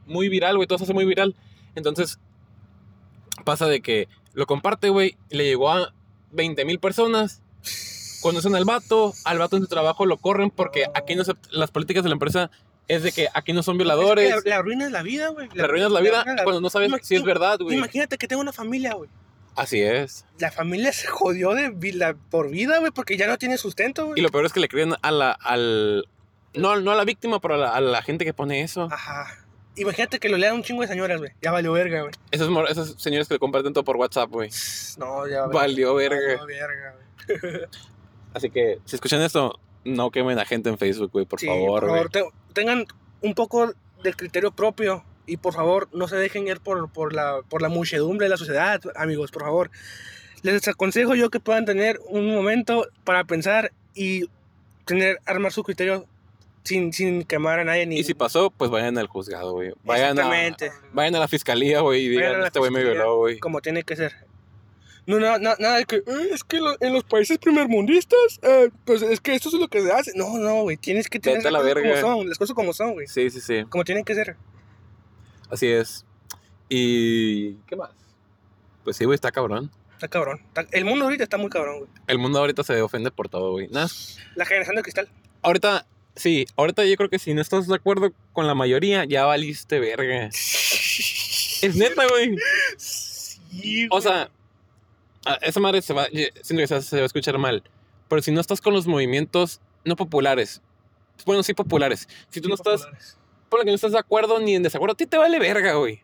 muy viral, güey, todo se hace muy viral. Entonces, pasa de que lo comparte, güey, le llegó a 20 mil personas, conocen al vato, al vato en su trabajo lo corren porque aquí no se, las políticas de la empresa es de que aquí no son violadores, Es que le, le arruinas la vida, güey. la vida arruinas la- cuando no sabes si es verdad, güey. Imagínate que tengo una familia, güey. Así es. La familia se jodió de vida, por vida, güey, porque ya no tiene sustento, güey. Y lo peor es que le creen a la, al, no, no a la víctima, pero a la, a la gente que pone eso. Ajá. Imagínate que lo lean un chingo de señoras, güey. Ya valió verga, güey. Esos, señores que le comparten todo por WhatsApp, güey. No, ya Valió verga. Valió verga, güey. Así que, si escuchan esto, no quemen a gente en Facebook, güey, por Sí, favor, güey. te- tengan un poco de criterio propio y por favor no se dejen ir por, por, la, por la muchedumbre de la sociedad, amigos, por favor. Les aconsejo yo que puedan tener un momento para pensar y tener, armar su criterio sin, sin quemar a nadie ni... Y si pasó, pues vayan al juzgado, güey. Vayan a, Exactamente. vayan a la fiscalía, güey, y a digan, este güey me violó, güey. Como tiene que ser. No, no, no, nada de que, "Eh, es que lo- en los países primermundistas, eh, pues es que esto es lo que se hace. No, no, güey, tienes que tener a las la cosas verga. como son, las cosas como son, güey. Sí, sí, sí. Como tienen que ser. Así es. Y... ¿Qué más? Pues sí, güey, está cabrón. Está cabrón. Está- el mundo ahorita está muy cabrón, güey. El mundo ahorita se ofende por todo, güey. Nada, La generación de cristal. ahorita, sí, ahorita yo creo que si no estás de acuerdo con la mayoría, ya valiste verga. Es neta, güey. Sí, O sea, esa madre se va, siento que se, va a escuchar mal. Pero si no estás con los movimientos no populares, bueno, sí populares. Si tú no estás, por lo que no estás de acuerdo ni en desacuerdo, a ti te vale verga, güey.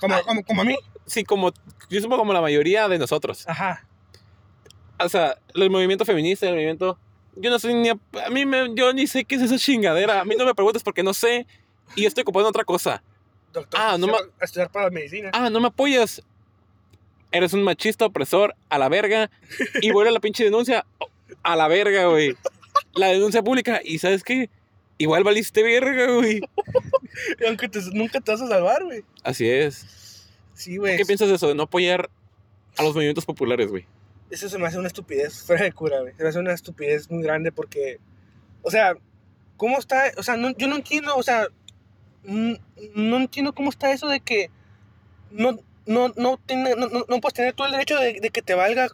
Como, como, como a mí. Sí, como, yo supongo como la mayoría de nosotros. Ajá. O sea, el movimiento feminista, el movimiento, yo no sé ni, a, a mí me, yo ni sé qué es esa chingadera. A mí no me preguntes porque no sé y estoy ocupando otra cosa. Doctor, Ah, no a estudiar para la medicina. Ah, no me apoyas. Eres un machista opresor a la verga. Y vuelve la pinche denuncia a la verga, güey. La denuncia pública. ¿Y sabes qué? Igual valiste verga, güey. Y Aunque te- nunca te vas a salvar, güey. Así es. Sí, güey. ¿Qué piensas de eso? De no apoyar a los movimientos populares, güey. Eso se me hace una estupidez fuera de cura, güey. Se me hace una estupidez muy grande porque, o sea, ¿cómo está? O sea, no- yo no entiendo, o sea, no entiendo cómo está eso de que no, no, no, tiene- no- no puedes tener todo el derecho de, de que te valga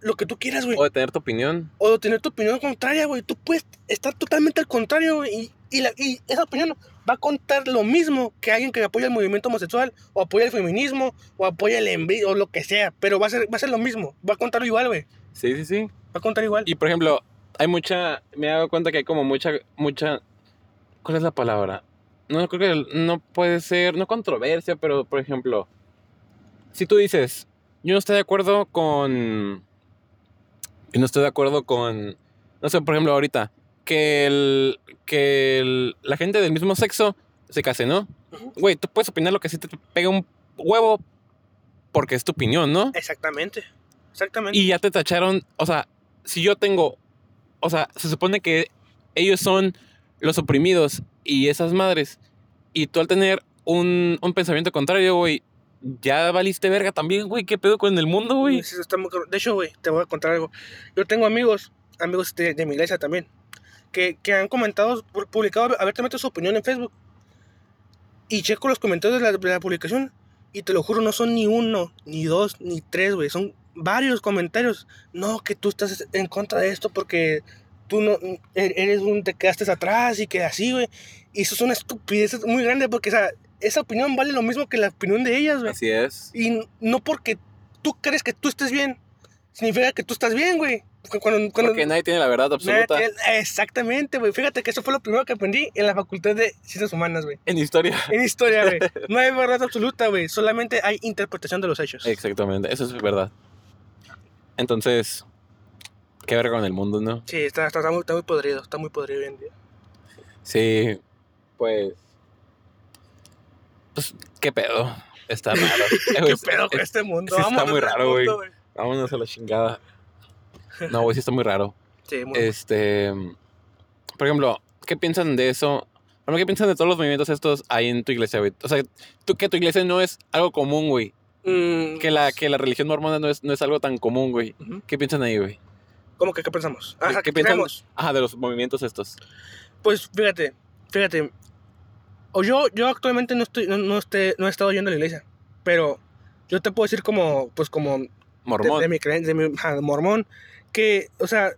lo que tú quieras, güey. O de tener tu opinión. O de tener tu opinión contraria, güey. Tú puedes estar totalmente al contrario, güey. Y, y, la- y esa opinión va a contar lo mismo que alguien que apoya el movimiento homosexual, o apoya el feminismo, o apoya el envío, o lo que sea. Pero va a ser, va a ser lo mismo. Va a contar igual, güey. Sí, sí, sí. Va a contar igual. Y por ejemplo, hay mucha. Me he dado cuenta que hay como mucha. mucha ¿Cuál es la palabra? No creo que no puede ser. No controversia, pero por ejemplo. Si tú dices. Yo no estoy de acuerdo con. Yo no estoy de acuerdo con. No sé, por ejemplo, ahorita. Que el. Que el- la gente del mismo sexo se case, ¿no? Güey, tú puedes opinar lo que sí te pega un huevo. Porque es tu opinión, ¿no? Exactamente. Exactamente. Y ya te tacharon, o sea, si yo tengo, o sea, se supone que ellos son los oprimidos y esas madres, y tú al tener un, un pensamiento contrario, güey, ya valiste verga también, güey, ¿qué pedo con el mundo, güey? De hecho, güey, te voy a contar algo. Yo tengo amigos, amigos de, de mi iglesia también, que, que han comentado, pu- publicado abiertamente su opinión en Facebook. Y checo los comentarios de la, de la publicación. Y te lo juro, no son ni uno, ni dos, ni tres, güey. Son varios comentarios. No, que tú estás en contra de esto porque tú no e- eres un te quedaste atrás y que así, güey. Y eso es una estupidez muy grande porque, o sea, esa opinión vale lo mismo que la opinión de ellas, güey. Así es. Y no porque tú crees que tú estés bien, significa que tú estás bien, güey. Cuando, cuando, Porque nadie tiene la verdad absoluta tiene- Exactamente, güey. Fíjate que eso fue lo primero que aprendí en la Facultad de Ciencias Humanas, güey. en historia. En historia, güey. No hay verdad absoluta, güey. Solamente hay interpretación de los hechos. Exactamente, eso es verdad. Entonces, qué verga con el mundo, ¿no? Sí, está, está, está muy, está muy podrido. Está muy podrido hoy en día. Sí, pues... Pues, ¿qué pedo? Está raro. ¿Qué pedo con este mundo? sí está muy raro, güey. Vámonos a la chingada. No, güey, sí está muy raro. Sí, muy Este. Por ejemplo, ¿qué piensan de eso? Bueno, ¿qué piensan de todos los movimientos estos ahí en tu iglesia, güey? O sea, tú, que tu iglesia no es algo común, güey. Mm, Que la, que la religión mormona no es, no es algo tan común, güey. ujú. ¿Qué piensan ahí, güey? ¿Cómo que qué pensamos? Ajá, ¿Qué ¿qué piensan? Ajá, de los movimientos estos. Pues fíjate, fíjate, o yo, yo actualmente no estoy, no, no, esté- no he estado yendo a la iglesia, pero yo te puedo decir como, pues como de, Mormón. de mi creencia, de mi ajá, mormón, que, o sea,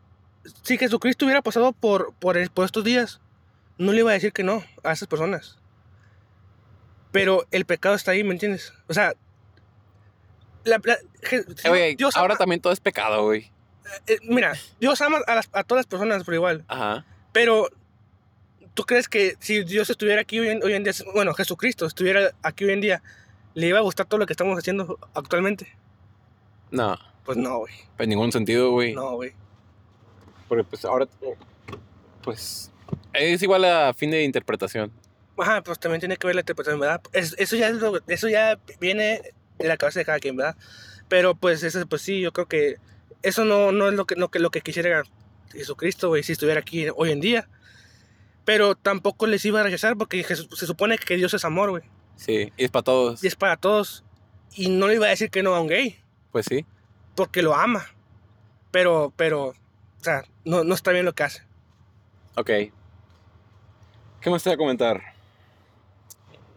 si Jesucristo hubiera pasado por, por, por estos días, no le iba a decir que no a esas personas. Pero el pecado está ahí, ¿me entiendes? O sea, la, la- Je- Eh, Dios ahora ama- también todo es pecado, güey. eh, mira, Dios ama a, las- a todas las personas por igual. Ajá. Pero, ¿tú crees que si Dios estuviera aquí hoy en, hoy en día, bueno, Jesucristo estuviera aquí hoy en día, le iba a gustar todo lo que estamos haciendo actualmente? No, Pues no, güey. en ningún sentido, güey. No, güey. Porque pues ahora, pues, es igual a fin de interpretación. Ajá, pues también tiene que ver la interpretación, ¿verdad? Es- eso, ya es lo- eso ya viene de la cabeza de cada quien, ¿verdad? Pero pues eso, pues sí, yo creo que eso no, no es lo que, lo que, lo que quisiera Jesucristo, güey, si estuviera aquí hoy en día. Pero tampoco les iba a rechazar porque se supone que Dios es amor, güey. Sí, y es para todos. Y es para todos. Y no le iba a decir que no a un gay. Pues sí. Porque lo ama. Pero, pero, o sea, no, no está bien lo que hace. Ok. ¿Qué más te voy a comentar?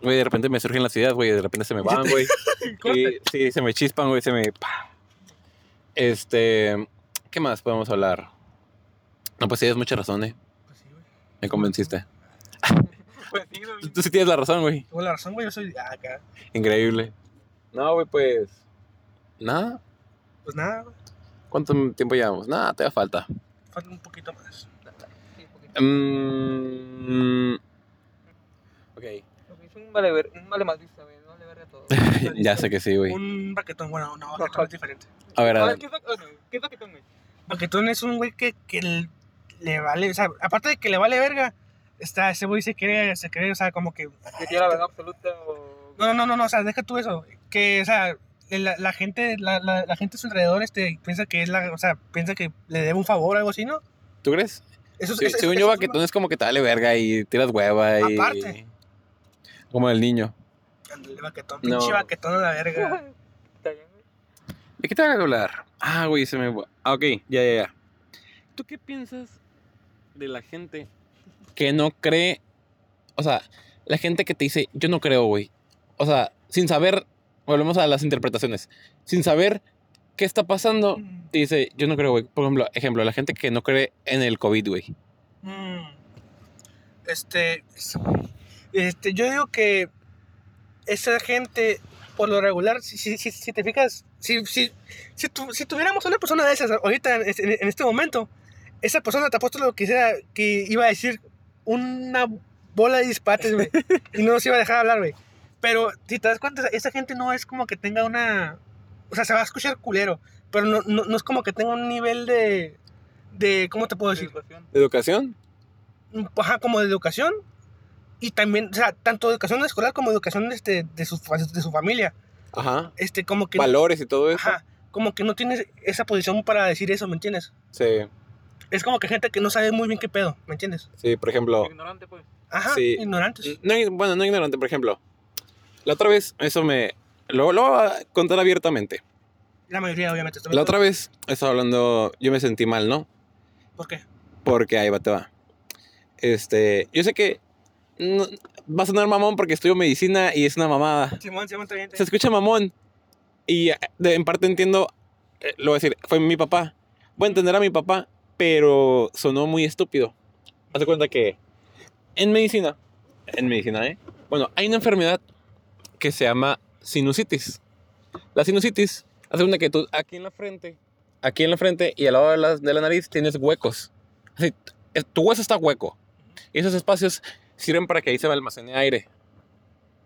Güey, de repente me surgen las ideas, güey, de repente se me van, güey. y, sí, se me chispan, güey, se me... Este... ¿Qué más podemos hablar? No, pues sí, tienes mucha razón, eh. Me convenciste. Pues sí, güey. Tú, sí tienes la razón, güey. Tengo la razón, güey, yo soy acá. Increíble. No, güey, pues... Nada. Pues nada, güey, ¿Cuánto tiempo llevamos? Nada, te da falta. falta un poquito más. Sí, poquito. Mm, ok. Lo que hizo un vale, ver, un vale madrista, güey. No vale verga todo. ya sé que sí, güey. Un baquetón, bueno, no, baquetón es diferente. A ver, a A ver. ¿qué es lo- oh, no, ¿Qué es tengo, güey? Baquetón es un güey que, le vale, o sea, aparte de que le vale verga, está, ese güey se cree, se cree, o sea, como que... Que tiene la verdad absoluta o... No, no, no, no, o sea, deja tú eso. Que, o sea, la, la gente, la, la, la gente a su alrededor, este, piensa que es la, o sea, piensa que le debe un favor o algo así, ¿no? ¿Tú crees? Eso, Sí, eso- según eso- yo, es como que te vale verga y tiras hueva y... Aparte. Como el niño. Ándale, baquetón, No. pinche baquetón a la verga. ¿De qué te voy a hablar? Ah, güey, se me... Ah, ok, ya, ya, ya. ¿Tú qué piensas de la gente que no cree... O sea, la gente que te dice, yo no creo, güey. O sea, sin saber... Volvemos a las interpretaciones. Sin saber qué está pasando, te dice, yo no creo, güey. Por ejemplo, ejemplo, la gente que no cree en el COVID, güey. Mm. Este, este, yo digo que esa gente, por lo regular, si, si, si, si te fijas, si, si, si, tu- si tuviéramos una persona de esas ahorita, en, este- en este momento, esa persona te ha puesto lo que sea, que iba a decir una bola de disparates, güey, y no nos iba a dejar hablar, güey. Pero si te das cuenta, esa gente no es como que tenga una, o sea, se va a escuchar culero, pero no, no, no es como que tenga un nivel de, de, ¿cómo te puedo decir? Educación. ¿Educación? ajá, como de educación y también, o sea, tanto educación escolar como educación este, de, su, de su familia. Ajá. Este, como que, Valores y todo eso. ajá, como que no tienes esa posición para decir eso, ¿me entiendes? Sí, Es como que gente que no sabe muy bien qué pedo, ¿me entiendes? sí, por ejemplo... Ignorante, pues. Ajá, Sí. ignorantes. No, bueno, no ignorante, por ejemplo. La otra vez, eso me... Lo, lo voy a contar abiertamente. La mayoría, obviamente. La otra vez estaba hablando, yo me sentí mal, ¿no? ¿Por qué? Porque ahí va, te va. Este, yo sé que no- va a sonar mamón porque estudio medicina y es una mamada. Simón, Simón, Se escucha mamón. Y de- en parte entiendo, eh, lo voy a decir, fue mi papá. Voy a entender a mi papá, pero sonó muy estúpido. Haz de cuenta que en medicina, en medicina, ¿eh? Bueno, hay una enfermedad que se llama sinusitis. La sinusitis, haz de cuenta que tú aquí en la frente, aquí en la frente y al lado de la, de la nariz tienes huecos. Tu hueso está hueco. Y esos espacios sirven para que ahí se almacene aire.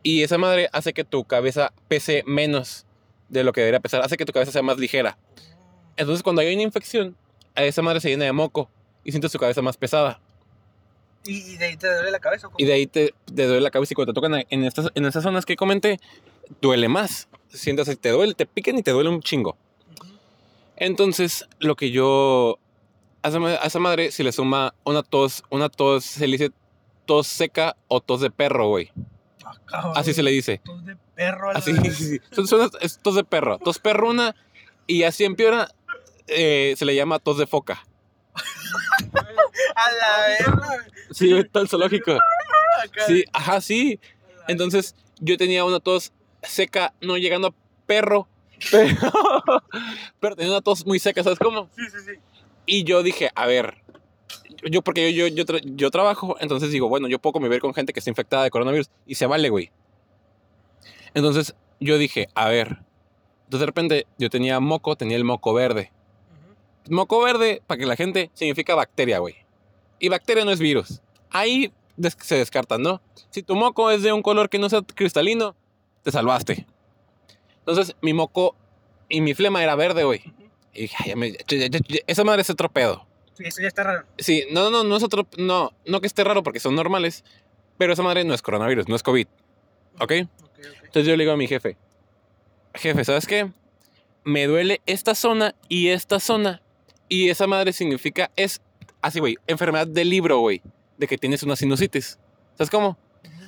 Y esa madre hace que tu cabeza pese menos de lo que debería pesar. Hace que tu cabeza sea más ligera. Entonces, cuando hay una infección, a esa madre se llena de moco y sientes tu cabeza más pesada. ¿Y, y de ahí te duele la cabeza? cómo? Y de ahí te, te duele la cabeza y cuando te tocan en estas, en estas zonas que comenté, duele más. Sientes así, te duele, te pican y te duele un chingo. Ujú. Entonces, lo que yo... A esa, a esa madre se le suma una tos, una tos, se le dice tos seca o tos de perro, güey. Ah. Así se le dice. Tos de perro Así, sí. Son, son- es tos de perro, tos perruna y así empeora, eh, se le llama tos de foca. A la verga. Sí, está el zoológico. Sí, ajá, sí. Entonces, yo tenía una tos seca, no llegando a perro, pero, pero tenía una tos muy seca, ¿sabes cómo? Sí, sí, sí. Y yo dije, a ver, yo porque yo, yo, yo, tra- yo trabajo, entonces digo, bueno, yo puedo convivir con gente que está infectada de coronavirus y se vale, güey. Entonces, yo dije, a ver, entonces de repente yo tenía moco, tenía el moco verde. Moco verde, para que la gente, significa bacteria, güey. Y bacteria no es virus. Ahí des- se descartan, ¿no? Si tu moco es de un color que no sea cristalino, te salvaste. Entonces, mi moco y mi flema era verde, güey. Y dije, "Ay, ya me- ya- ya- esa madre es otro pedo. Sí, eso ya está raro. Sí, no, no, no es otro, no, no que esté raro porque son normales, pero esa madre no es coronavirus, no es COVID, ¿ok? Ok, ok. Entonces yo le digo a mi jefe, jefe, ¿sabes qué? Me duele esta zona y esta zona. Y esa madre significa, es así, güey, enfermedad del libro, güey, de que tienes una sinusitis. ¿Sabes cómo?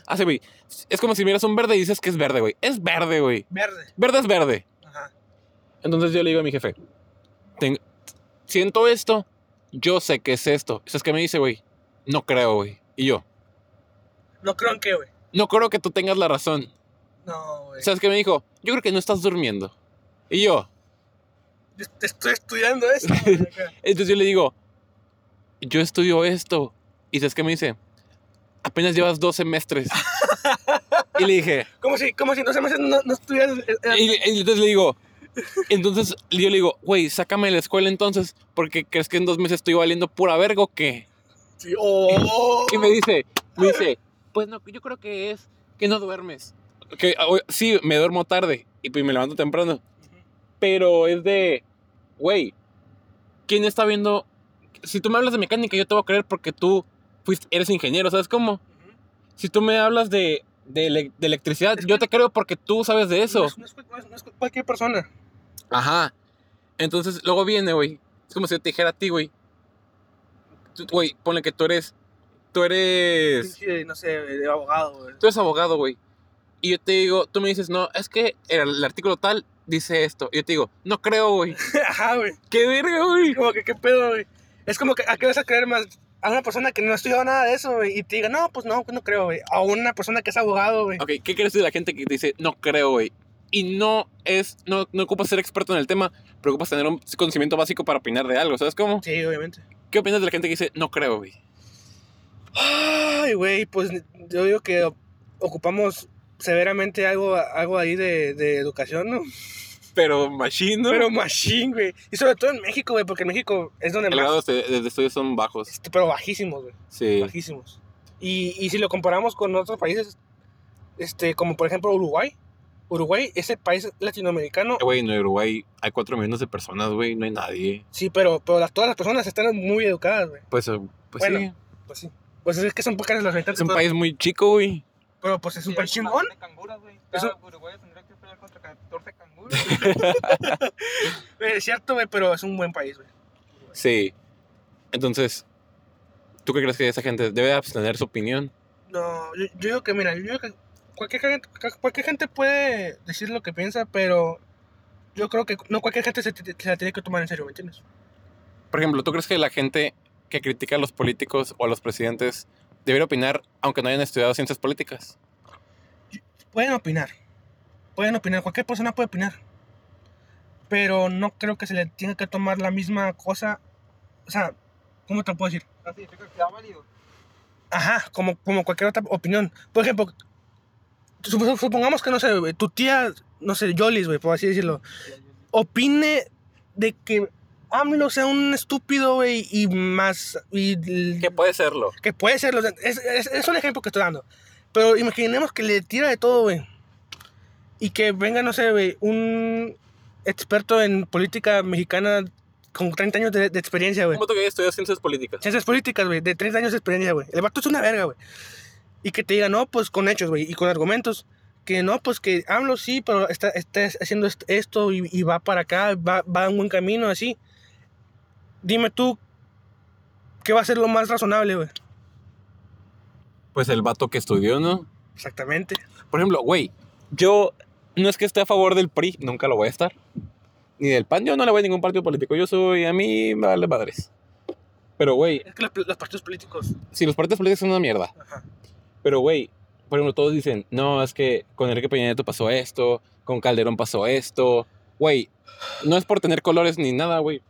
Así, güey, es como si miras un verde y dices que es verde, güey. Es verde, güey. Verde. Verde es verde. Ajá. Entonces yo le digo a mi jefe, "Ten- siento esto, yo sé que es esto. ¿Sabes qué me dice, güey? No creo, güey. Y yo, No creo en qué, güey. no creo que tú tengas la razón. No, güey. ¿Sabes qué me dijo? Yo creo que no estás durmiendo. Y yo, Yo est- estoy estudiando esto. entonces yo le digo, yo estudio esto. ¿Y sabes qué me dice? Apenas llevas dos semestres. y le dije, ¿Cómo si, cómo si no se me hace, no, no estudias? y, y entonces le digo, entonces yo le digo, güey, sácame de la escuela entonces, porque crees que en dos meses estoy valiendo pura verga o qué? sí, oh. Y me dice, me dice, pues no, yo creo que es que no duermes. Que o- sí, me duermo tarde y pues me levanto temprano. Pero es de, güey, ¿quién está viendo? Si tú me hablas de mecánica, yo te voy a creer porque tú fuiste, eres ingeniero, ¿sabes cómo? Ujú. Si tú me hablas de, de, ele- de electricidad, yo te creo porque tú sabes de eso. es, no es cu- no es- no es cualquier persona. Ajá. Entonces, luego viene, güey. Es como si yo te dijera a ti, güey. Güey, ponle que tú eres. Tú eres. No sé, de abogado, güey. Tú eres abogado, güey. Y yo te digo, tú me dices, no, es que el, el artículo tal dice esto. Y yo te digo, no creo, güey. Ajá, güey. Qué verga, güey. Como que, ¿qué pedo, güey? Es como que, ¿a qué vas a creer más? A una persona que no ha estudiado nada de eso, güey, y te diga, no, pues no, no creo, güey. A una persona que es abogado, güey. Ok, ¿qué crees de la gente que dice, no creo, güey? Y no es, no, no ocupas ser experto en el tema, pero ocupas tener un conocimiento básico para opinar de algo, ¿sabes cómo? Sí, obviamente. ¿Qué opinas de la gente que dice, no creo, güey? Ay, güey, pues yo digo que ocupamos severamente algo, algo ahí de, de educación, ¿no? Pero machine, ¿no? Pero machine, güey. Y sobre todo en México, güey, porque en México es donde el más... de, de estudios son bajos. Pero bajísimos, güey. Sí. Bajísimos. Y, y si lo comparamos con otros países, este, como por ejemplo Uruguay. Uruguay, ese país latinoamericano, Eh, Güey, en Uruguay hay 4 millones de personas, güey, no hay nadie. sí, pero, pero las, todas las personas están muy educadas, güey. Pues, eh, pues Bueno, sí. Pues sí. Pues es que son pocas las habitantes. Es un pero- país muy chico, güey. Pero pues es un Sí, chingón. canguros, güey. Eso- Cada Uruguay tendría que pelear contra 14 canguros. Es cierto, güey, pero es un buen país, güey. Sí. Entonces, ¿tú qué crees que esa gente debe abstener su opinión? No, yo, yo digo que, mira, yo digo que cualquier gente, cualquier gente puede decir lo que piensa, pero yo creo que no cualquier gente se, se la tiene que tomar en serio, ¿me entiendes? Por ejemplo, ¿tú crees que la gente que critica a los políticos o a los presidentes debería opinar aunque no hayan estudiado ciencias políticas? Pueden opinar. Pueden opinar. Cualquier persona puede opinar. Pero no creo que se le tenga que tomar la misma cosa. O sea, ¿cómo te lo puedo decir? Que sea válido. Ajá, como, como cualquier otra opinión. Por ejemplo, sup- supongamos que, no sé, tu tía, no sé, Yolis, güey, por así decirlo, opine de que AMLO sea un estúpido, güey, y más... Y, Que puede serlo. que puede ser, es, es, es un ejemplo que estoy dando. Pero imaginemos que le tira de todo, güey. Y que venga, no sé, güey, un experto en política mexicana con 30 años de, de experiencia, güey. ¿Cómo que estudiado ciencias políticas? Ciencias políticas, güey, de 30 años de experiencia, güey. El vato es una verga, güey. Y que te diga, no, pues con hechos, güey, y con argumentos. Que no, pues que AMLO sí, pero está, está haciendo est- esto y, y va para acá, va, va en buen camino, así. Dime tú, ¿qué va a ser lo más razonable, güey? Pues el vato que estudió, ¿no? Exactamente. Por ejemplo, güey, yo no es que esté a favor del PRI, nunca lo voy a estar. Ni del PAN, yo no le voy a ningún partido político. Yo soy, a mí me vale madres. Pero, güey, Es que los, los partidos políticos. si los partidos políticos son una mierda. Ajá. Pero, güey, por ejemplo, todos dicen, no, es que con Enrique Peña Nieto pasó esto, con Calderón pasó esto. Güey, no es por tener colores ni nada, güey.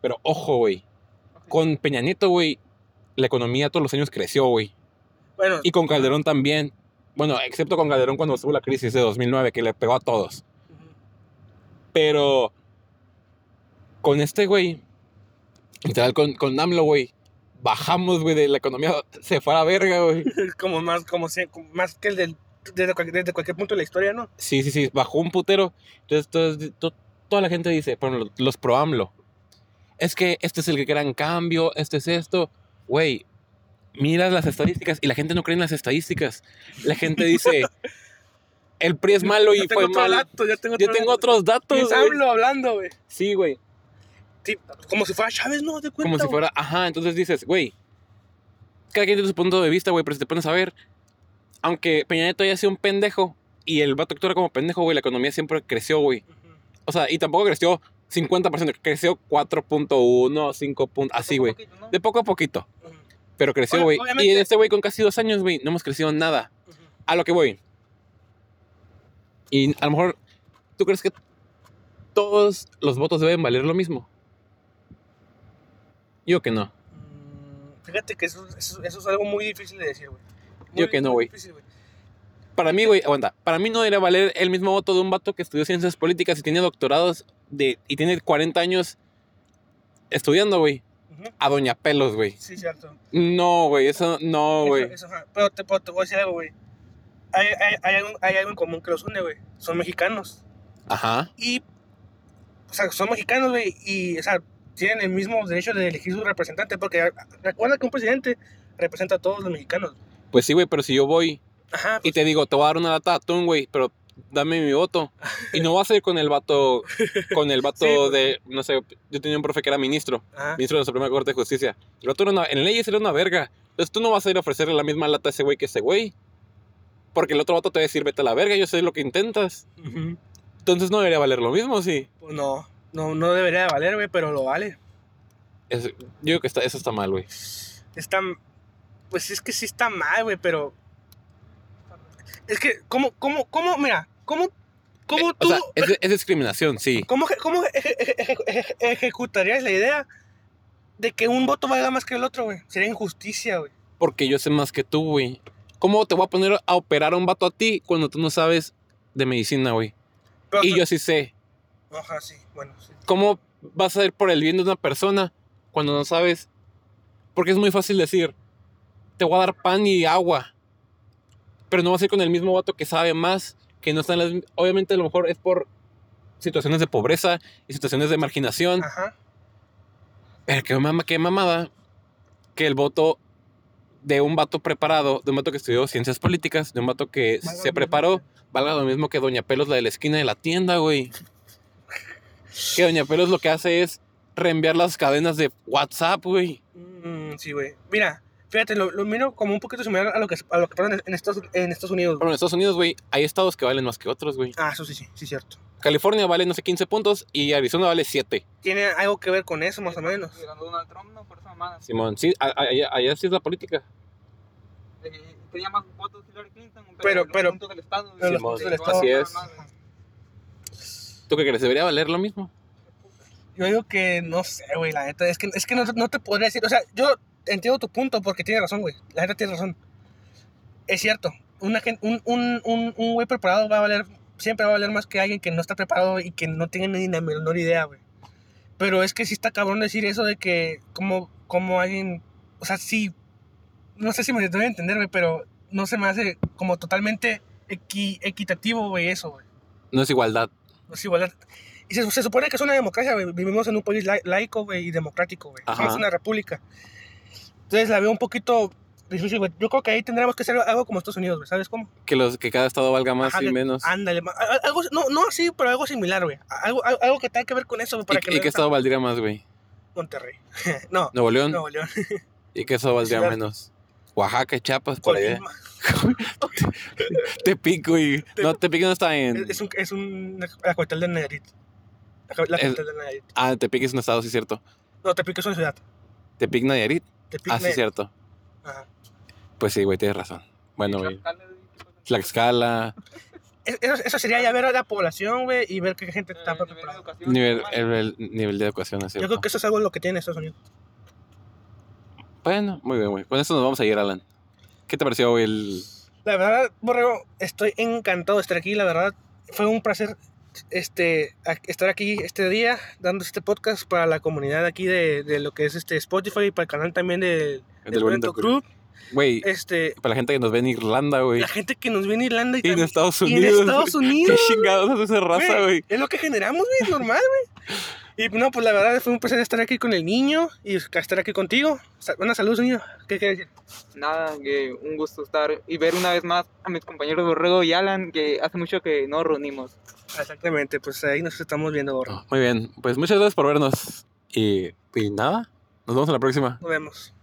Pero ojo, güey. Con Peña Nieto, güey, la economía todos los años creció, güey. Bueno, Y con Calderón también. Bueno, excepto con Calderón cuando estuvo la crisis de 2009, que le pegó a todos. Pero con este, güey, literal, con, con AMLO, güey, bajamos, güey, de la economía, se fue a la verga, güey. como más, como, más que el del, desde, cualquier, desde cualquier punto de la historia, ¿no? Sí, sí, sí, bajó un putero. Entonces, entonces, to- toda la gente dice, bueno, los pro AMLO, es que este es el gran cambio, este es esto. Güey, mira las estadísticas y la gente no cree en las estadísticas. La gente dice, el PRI es malo y fue malo. dato, ya tengo Yo otro tengo otros datos. AMLO hablando, güey. Sí, güey. Sí, como si fuera Chávez, ¿no? ¿Te cuenta, Como si fuera, ajá, entonces dices, güey, cada quien tiene su punto de vista, güey, pero si te pones a ver, aunque Peña Nieto haya sido un pendejo y el vato actúa como pendejo, güey, la economía siempre creció, güey. O sea, y tampoco creció 50%, creció 4.1, 5 puntos, así, güey. De poco a poquito, pero creció, Bueno, güey. Y obviamente- este güey con casi dos años, güey, no hemos crecido nada. A lo que voy. Y a lo mejor, ¿tú crees que todos los votos deben valer lo mismo? Yo que no. Mm, Fíjate que eso, eso, eso es algo muy difícil de decir, güey. Yo que no, güey. Para mí, güey, aguanta. Para mí no debería valer el mismo voto de un vato que estudió ciencias políticas y tiene doctorados de, y tiene 40 años estudiando, güey. A Doña Pelos, güey. Sí, cierto. No, güey, eso no, güey. eso. Pero te, pero te voy a decir algo, güey. Hay, hay, hay, algo, hay algo en común que los une, güey. Son mexicanos. Ajá. Y, o sea, son mexicanos, güey. Y, o sea, tienen el mismo derecho de elegir su representante. Porque recuerda que un presidente representa a todos los mexicanos. Pues sí, güey, pero si yo voy Ajá. y te digo, te voy a dar una lata de atún, güey, pero dame mi voto. Y no vas a ir con el vato, con el vato Sí, pues. de, no sé, yo tenía un profe que era ministro, Ajá. ministro de la Suprema Corte de Justicia. El vato era una, en leyes era una verga. Entonces tú no vas a ir a ofrecerle la misma lata a ese güey que ese güey. Porque el otro vato te va a decir, vete a la verga, yo sé lo que intentas. Entonces no debería valer lo mismo, sí. Pues no, no, no debería de valer, güey, pero lo vale. Es- yo digo que está, eso está mal, güey. Está, pues es que sí está mal, güey, pero... Es que, ¿cómo, cómo, cómo, mira, cómo, cómo Eh, tú... O sea, es, es discriminación, sí. ¿Cómo, cómo eje- eje- eje- eje- ejecutarías la idea de que un voto valga más que el otro, güey? Sería injusticia, güey. Porque yo sé más que tú, güey. ¿Cómo te voy a poner a operar a un vato a ti cuando tú no sabes de medicina, güey? Y yo sí sé. Ajá, sí, bueno, sí. ¿Cómo vas a ir por el bien de una persona cuando no sabes? Porque es muy fácil decir, te voy a dar pan y agua. Pero no vas a ir con el mismo vato que sabe más, que no está en las... Obviamente a lo mejor es por situaciones de pobreza y situaciones de marginación. Ajá. Pero qué, mama, qué mamada que el voto de un vato preparado, de un vato que estudió ciencias políticas, de un vato que Valga se preparó, mismo. valga lo mismo que Doña Pelos, la de la esquina de la tienda, güey. Que Doña Pelos lo que hace es reenviar las cadenas de WhatsApp, güey. Mm, sí, güey. Mira, fíjate, lo, lo miro como un poquito similar a lo que, a lo que pasa en, en Estados, en Estados Unidos. Bueno, en Estados Unidos, güey, hay estados que valen más que otros, güey. Ah, eso sí, sí, sí, cierto. California vale, no sé, 15 puntos y Arizona vale 7. Tiene algo que ver con eso, más o menos. Donald Trump, no, por esa mamada. Simón, sí, allá, allá sí es la política. Eh, tenía más votos Hillary Clinton, pero, Pero- los pero- puntos del estado. pero los del estado. Así es. ¿Tú qué crees? ¿Debería valer lo mismo? Yo digo que no sé, güey, la neta. Es que, es que no, no te podría decir. O sea, yo entiendo tu punto porque tiene razón, güey. La neta tiene razón. Es cierto. Una un, un, un, un güey preparado va a valer. Siempre va a valer más que alguien que no está preparado y que no tiene ni la menor idea, güey. Pero es que sí está cabrón decir eso de que, como, como alguien. O sea, sí. No sé si me doy a entender, güey, pero no se me hace como totalmente equi- equitativo, güey, eso, güey. No es igualdad. No es igualdad. Y se, se supone que es una democracia, güey. Vivimos en un país lai- laico, güey, y democrático, güey. Somos una república. Entonces la veo un poquito difícil, güey. Yo creo que ahí tendríamos que hacer algo como Estados Unidos, güey. ¿Sabes cómo? Que, los, que cada estado valga más Ajá, y que- menos. Ándale. Algo, no, no así, pero algo similar, güey. Algo, algo, que tenga que ver con eso, güey, para ¿Y, que y qué estado valdría más, güey? Monterrey. no, ¿Nuevo León? Nuevo León. ¿Y qué estado valdría Ciudad. menos? Oaxaca, Chiapas, por allá. Colima. Tepic, güey. No, Tepic no está en... Es, un, es un, la capital de Nayarit. La, capital de Nayarit. Ah, Tepic es un estado, sí, cierto. No, Tepic es una ciudad. Tepic, Nayarit. Ah, sí, cierto. Ajá. Pues sí, güey, tienes razón. Bueno, güey. Tlaxcala, Es- Eso, eso sería ya ver a la población, güey, y ver qué gente está Eh, nivel de preparada. educación, nivel, el, el nivel de educación, así. Yo creo que eso es algo lo que tiene Estados Unidos. Bueno, muy bien, güey. Con eso nos vamos a ir, Alan. ¿Qué te pareció, güey, el... La verdad, Borrego, estoy encantado de estar aquí. La verdad, fue un placer este, a- estar aquí este día dando este podcast para la comunidad aquí de, de lo que es este Spotify y para el canal también de, El del del Bonito Bonito Club. Güey, Este, para la gente que nos ve en Irlanda, güey. la gente que nos ve en Irlanda y, Y en Estados y en Unidos. Estados ¿Qué Unidos. chingados hace esa raza, güey? Es lo que generamos, güey, normal, güey. Y no, pues la verdad fue un placer estar aquí con el niño y estar aquí contigo. Sa- Una salud, niño. ¿Qué quieres decir? Nada, que un gusto estar y ver una vez más a mis compañeros Borrego y Alan, que hace mucho que no nos reunimos. Exactamente, pues ahí nos estamos viendo, Borrego. Muy bien, pues muchas gracias por vernos. Y, y nada, nos vemos en la próxima. Nos vemos.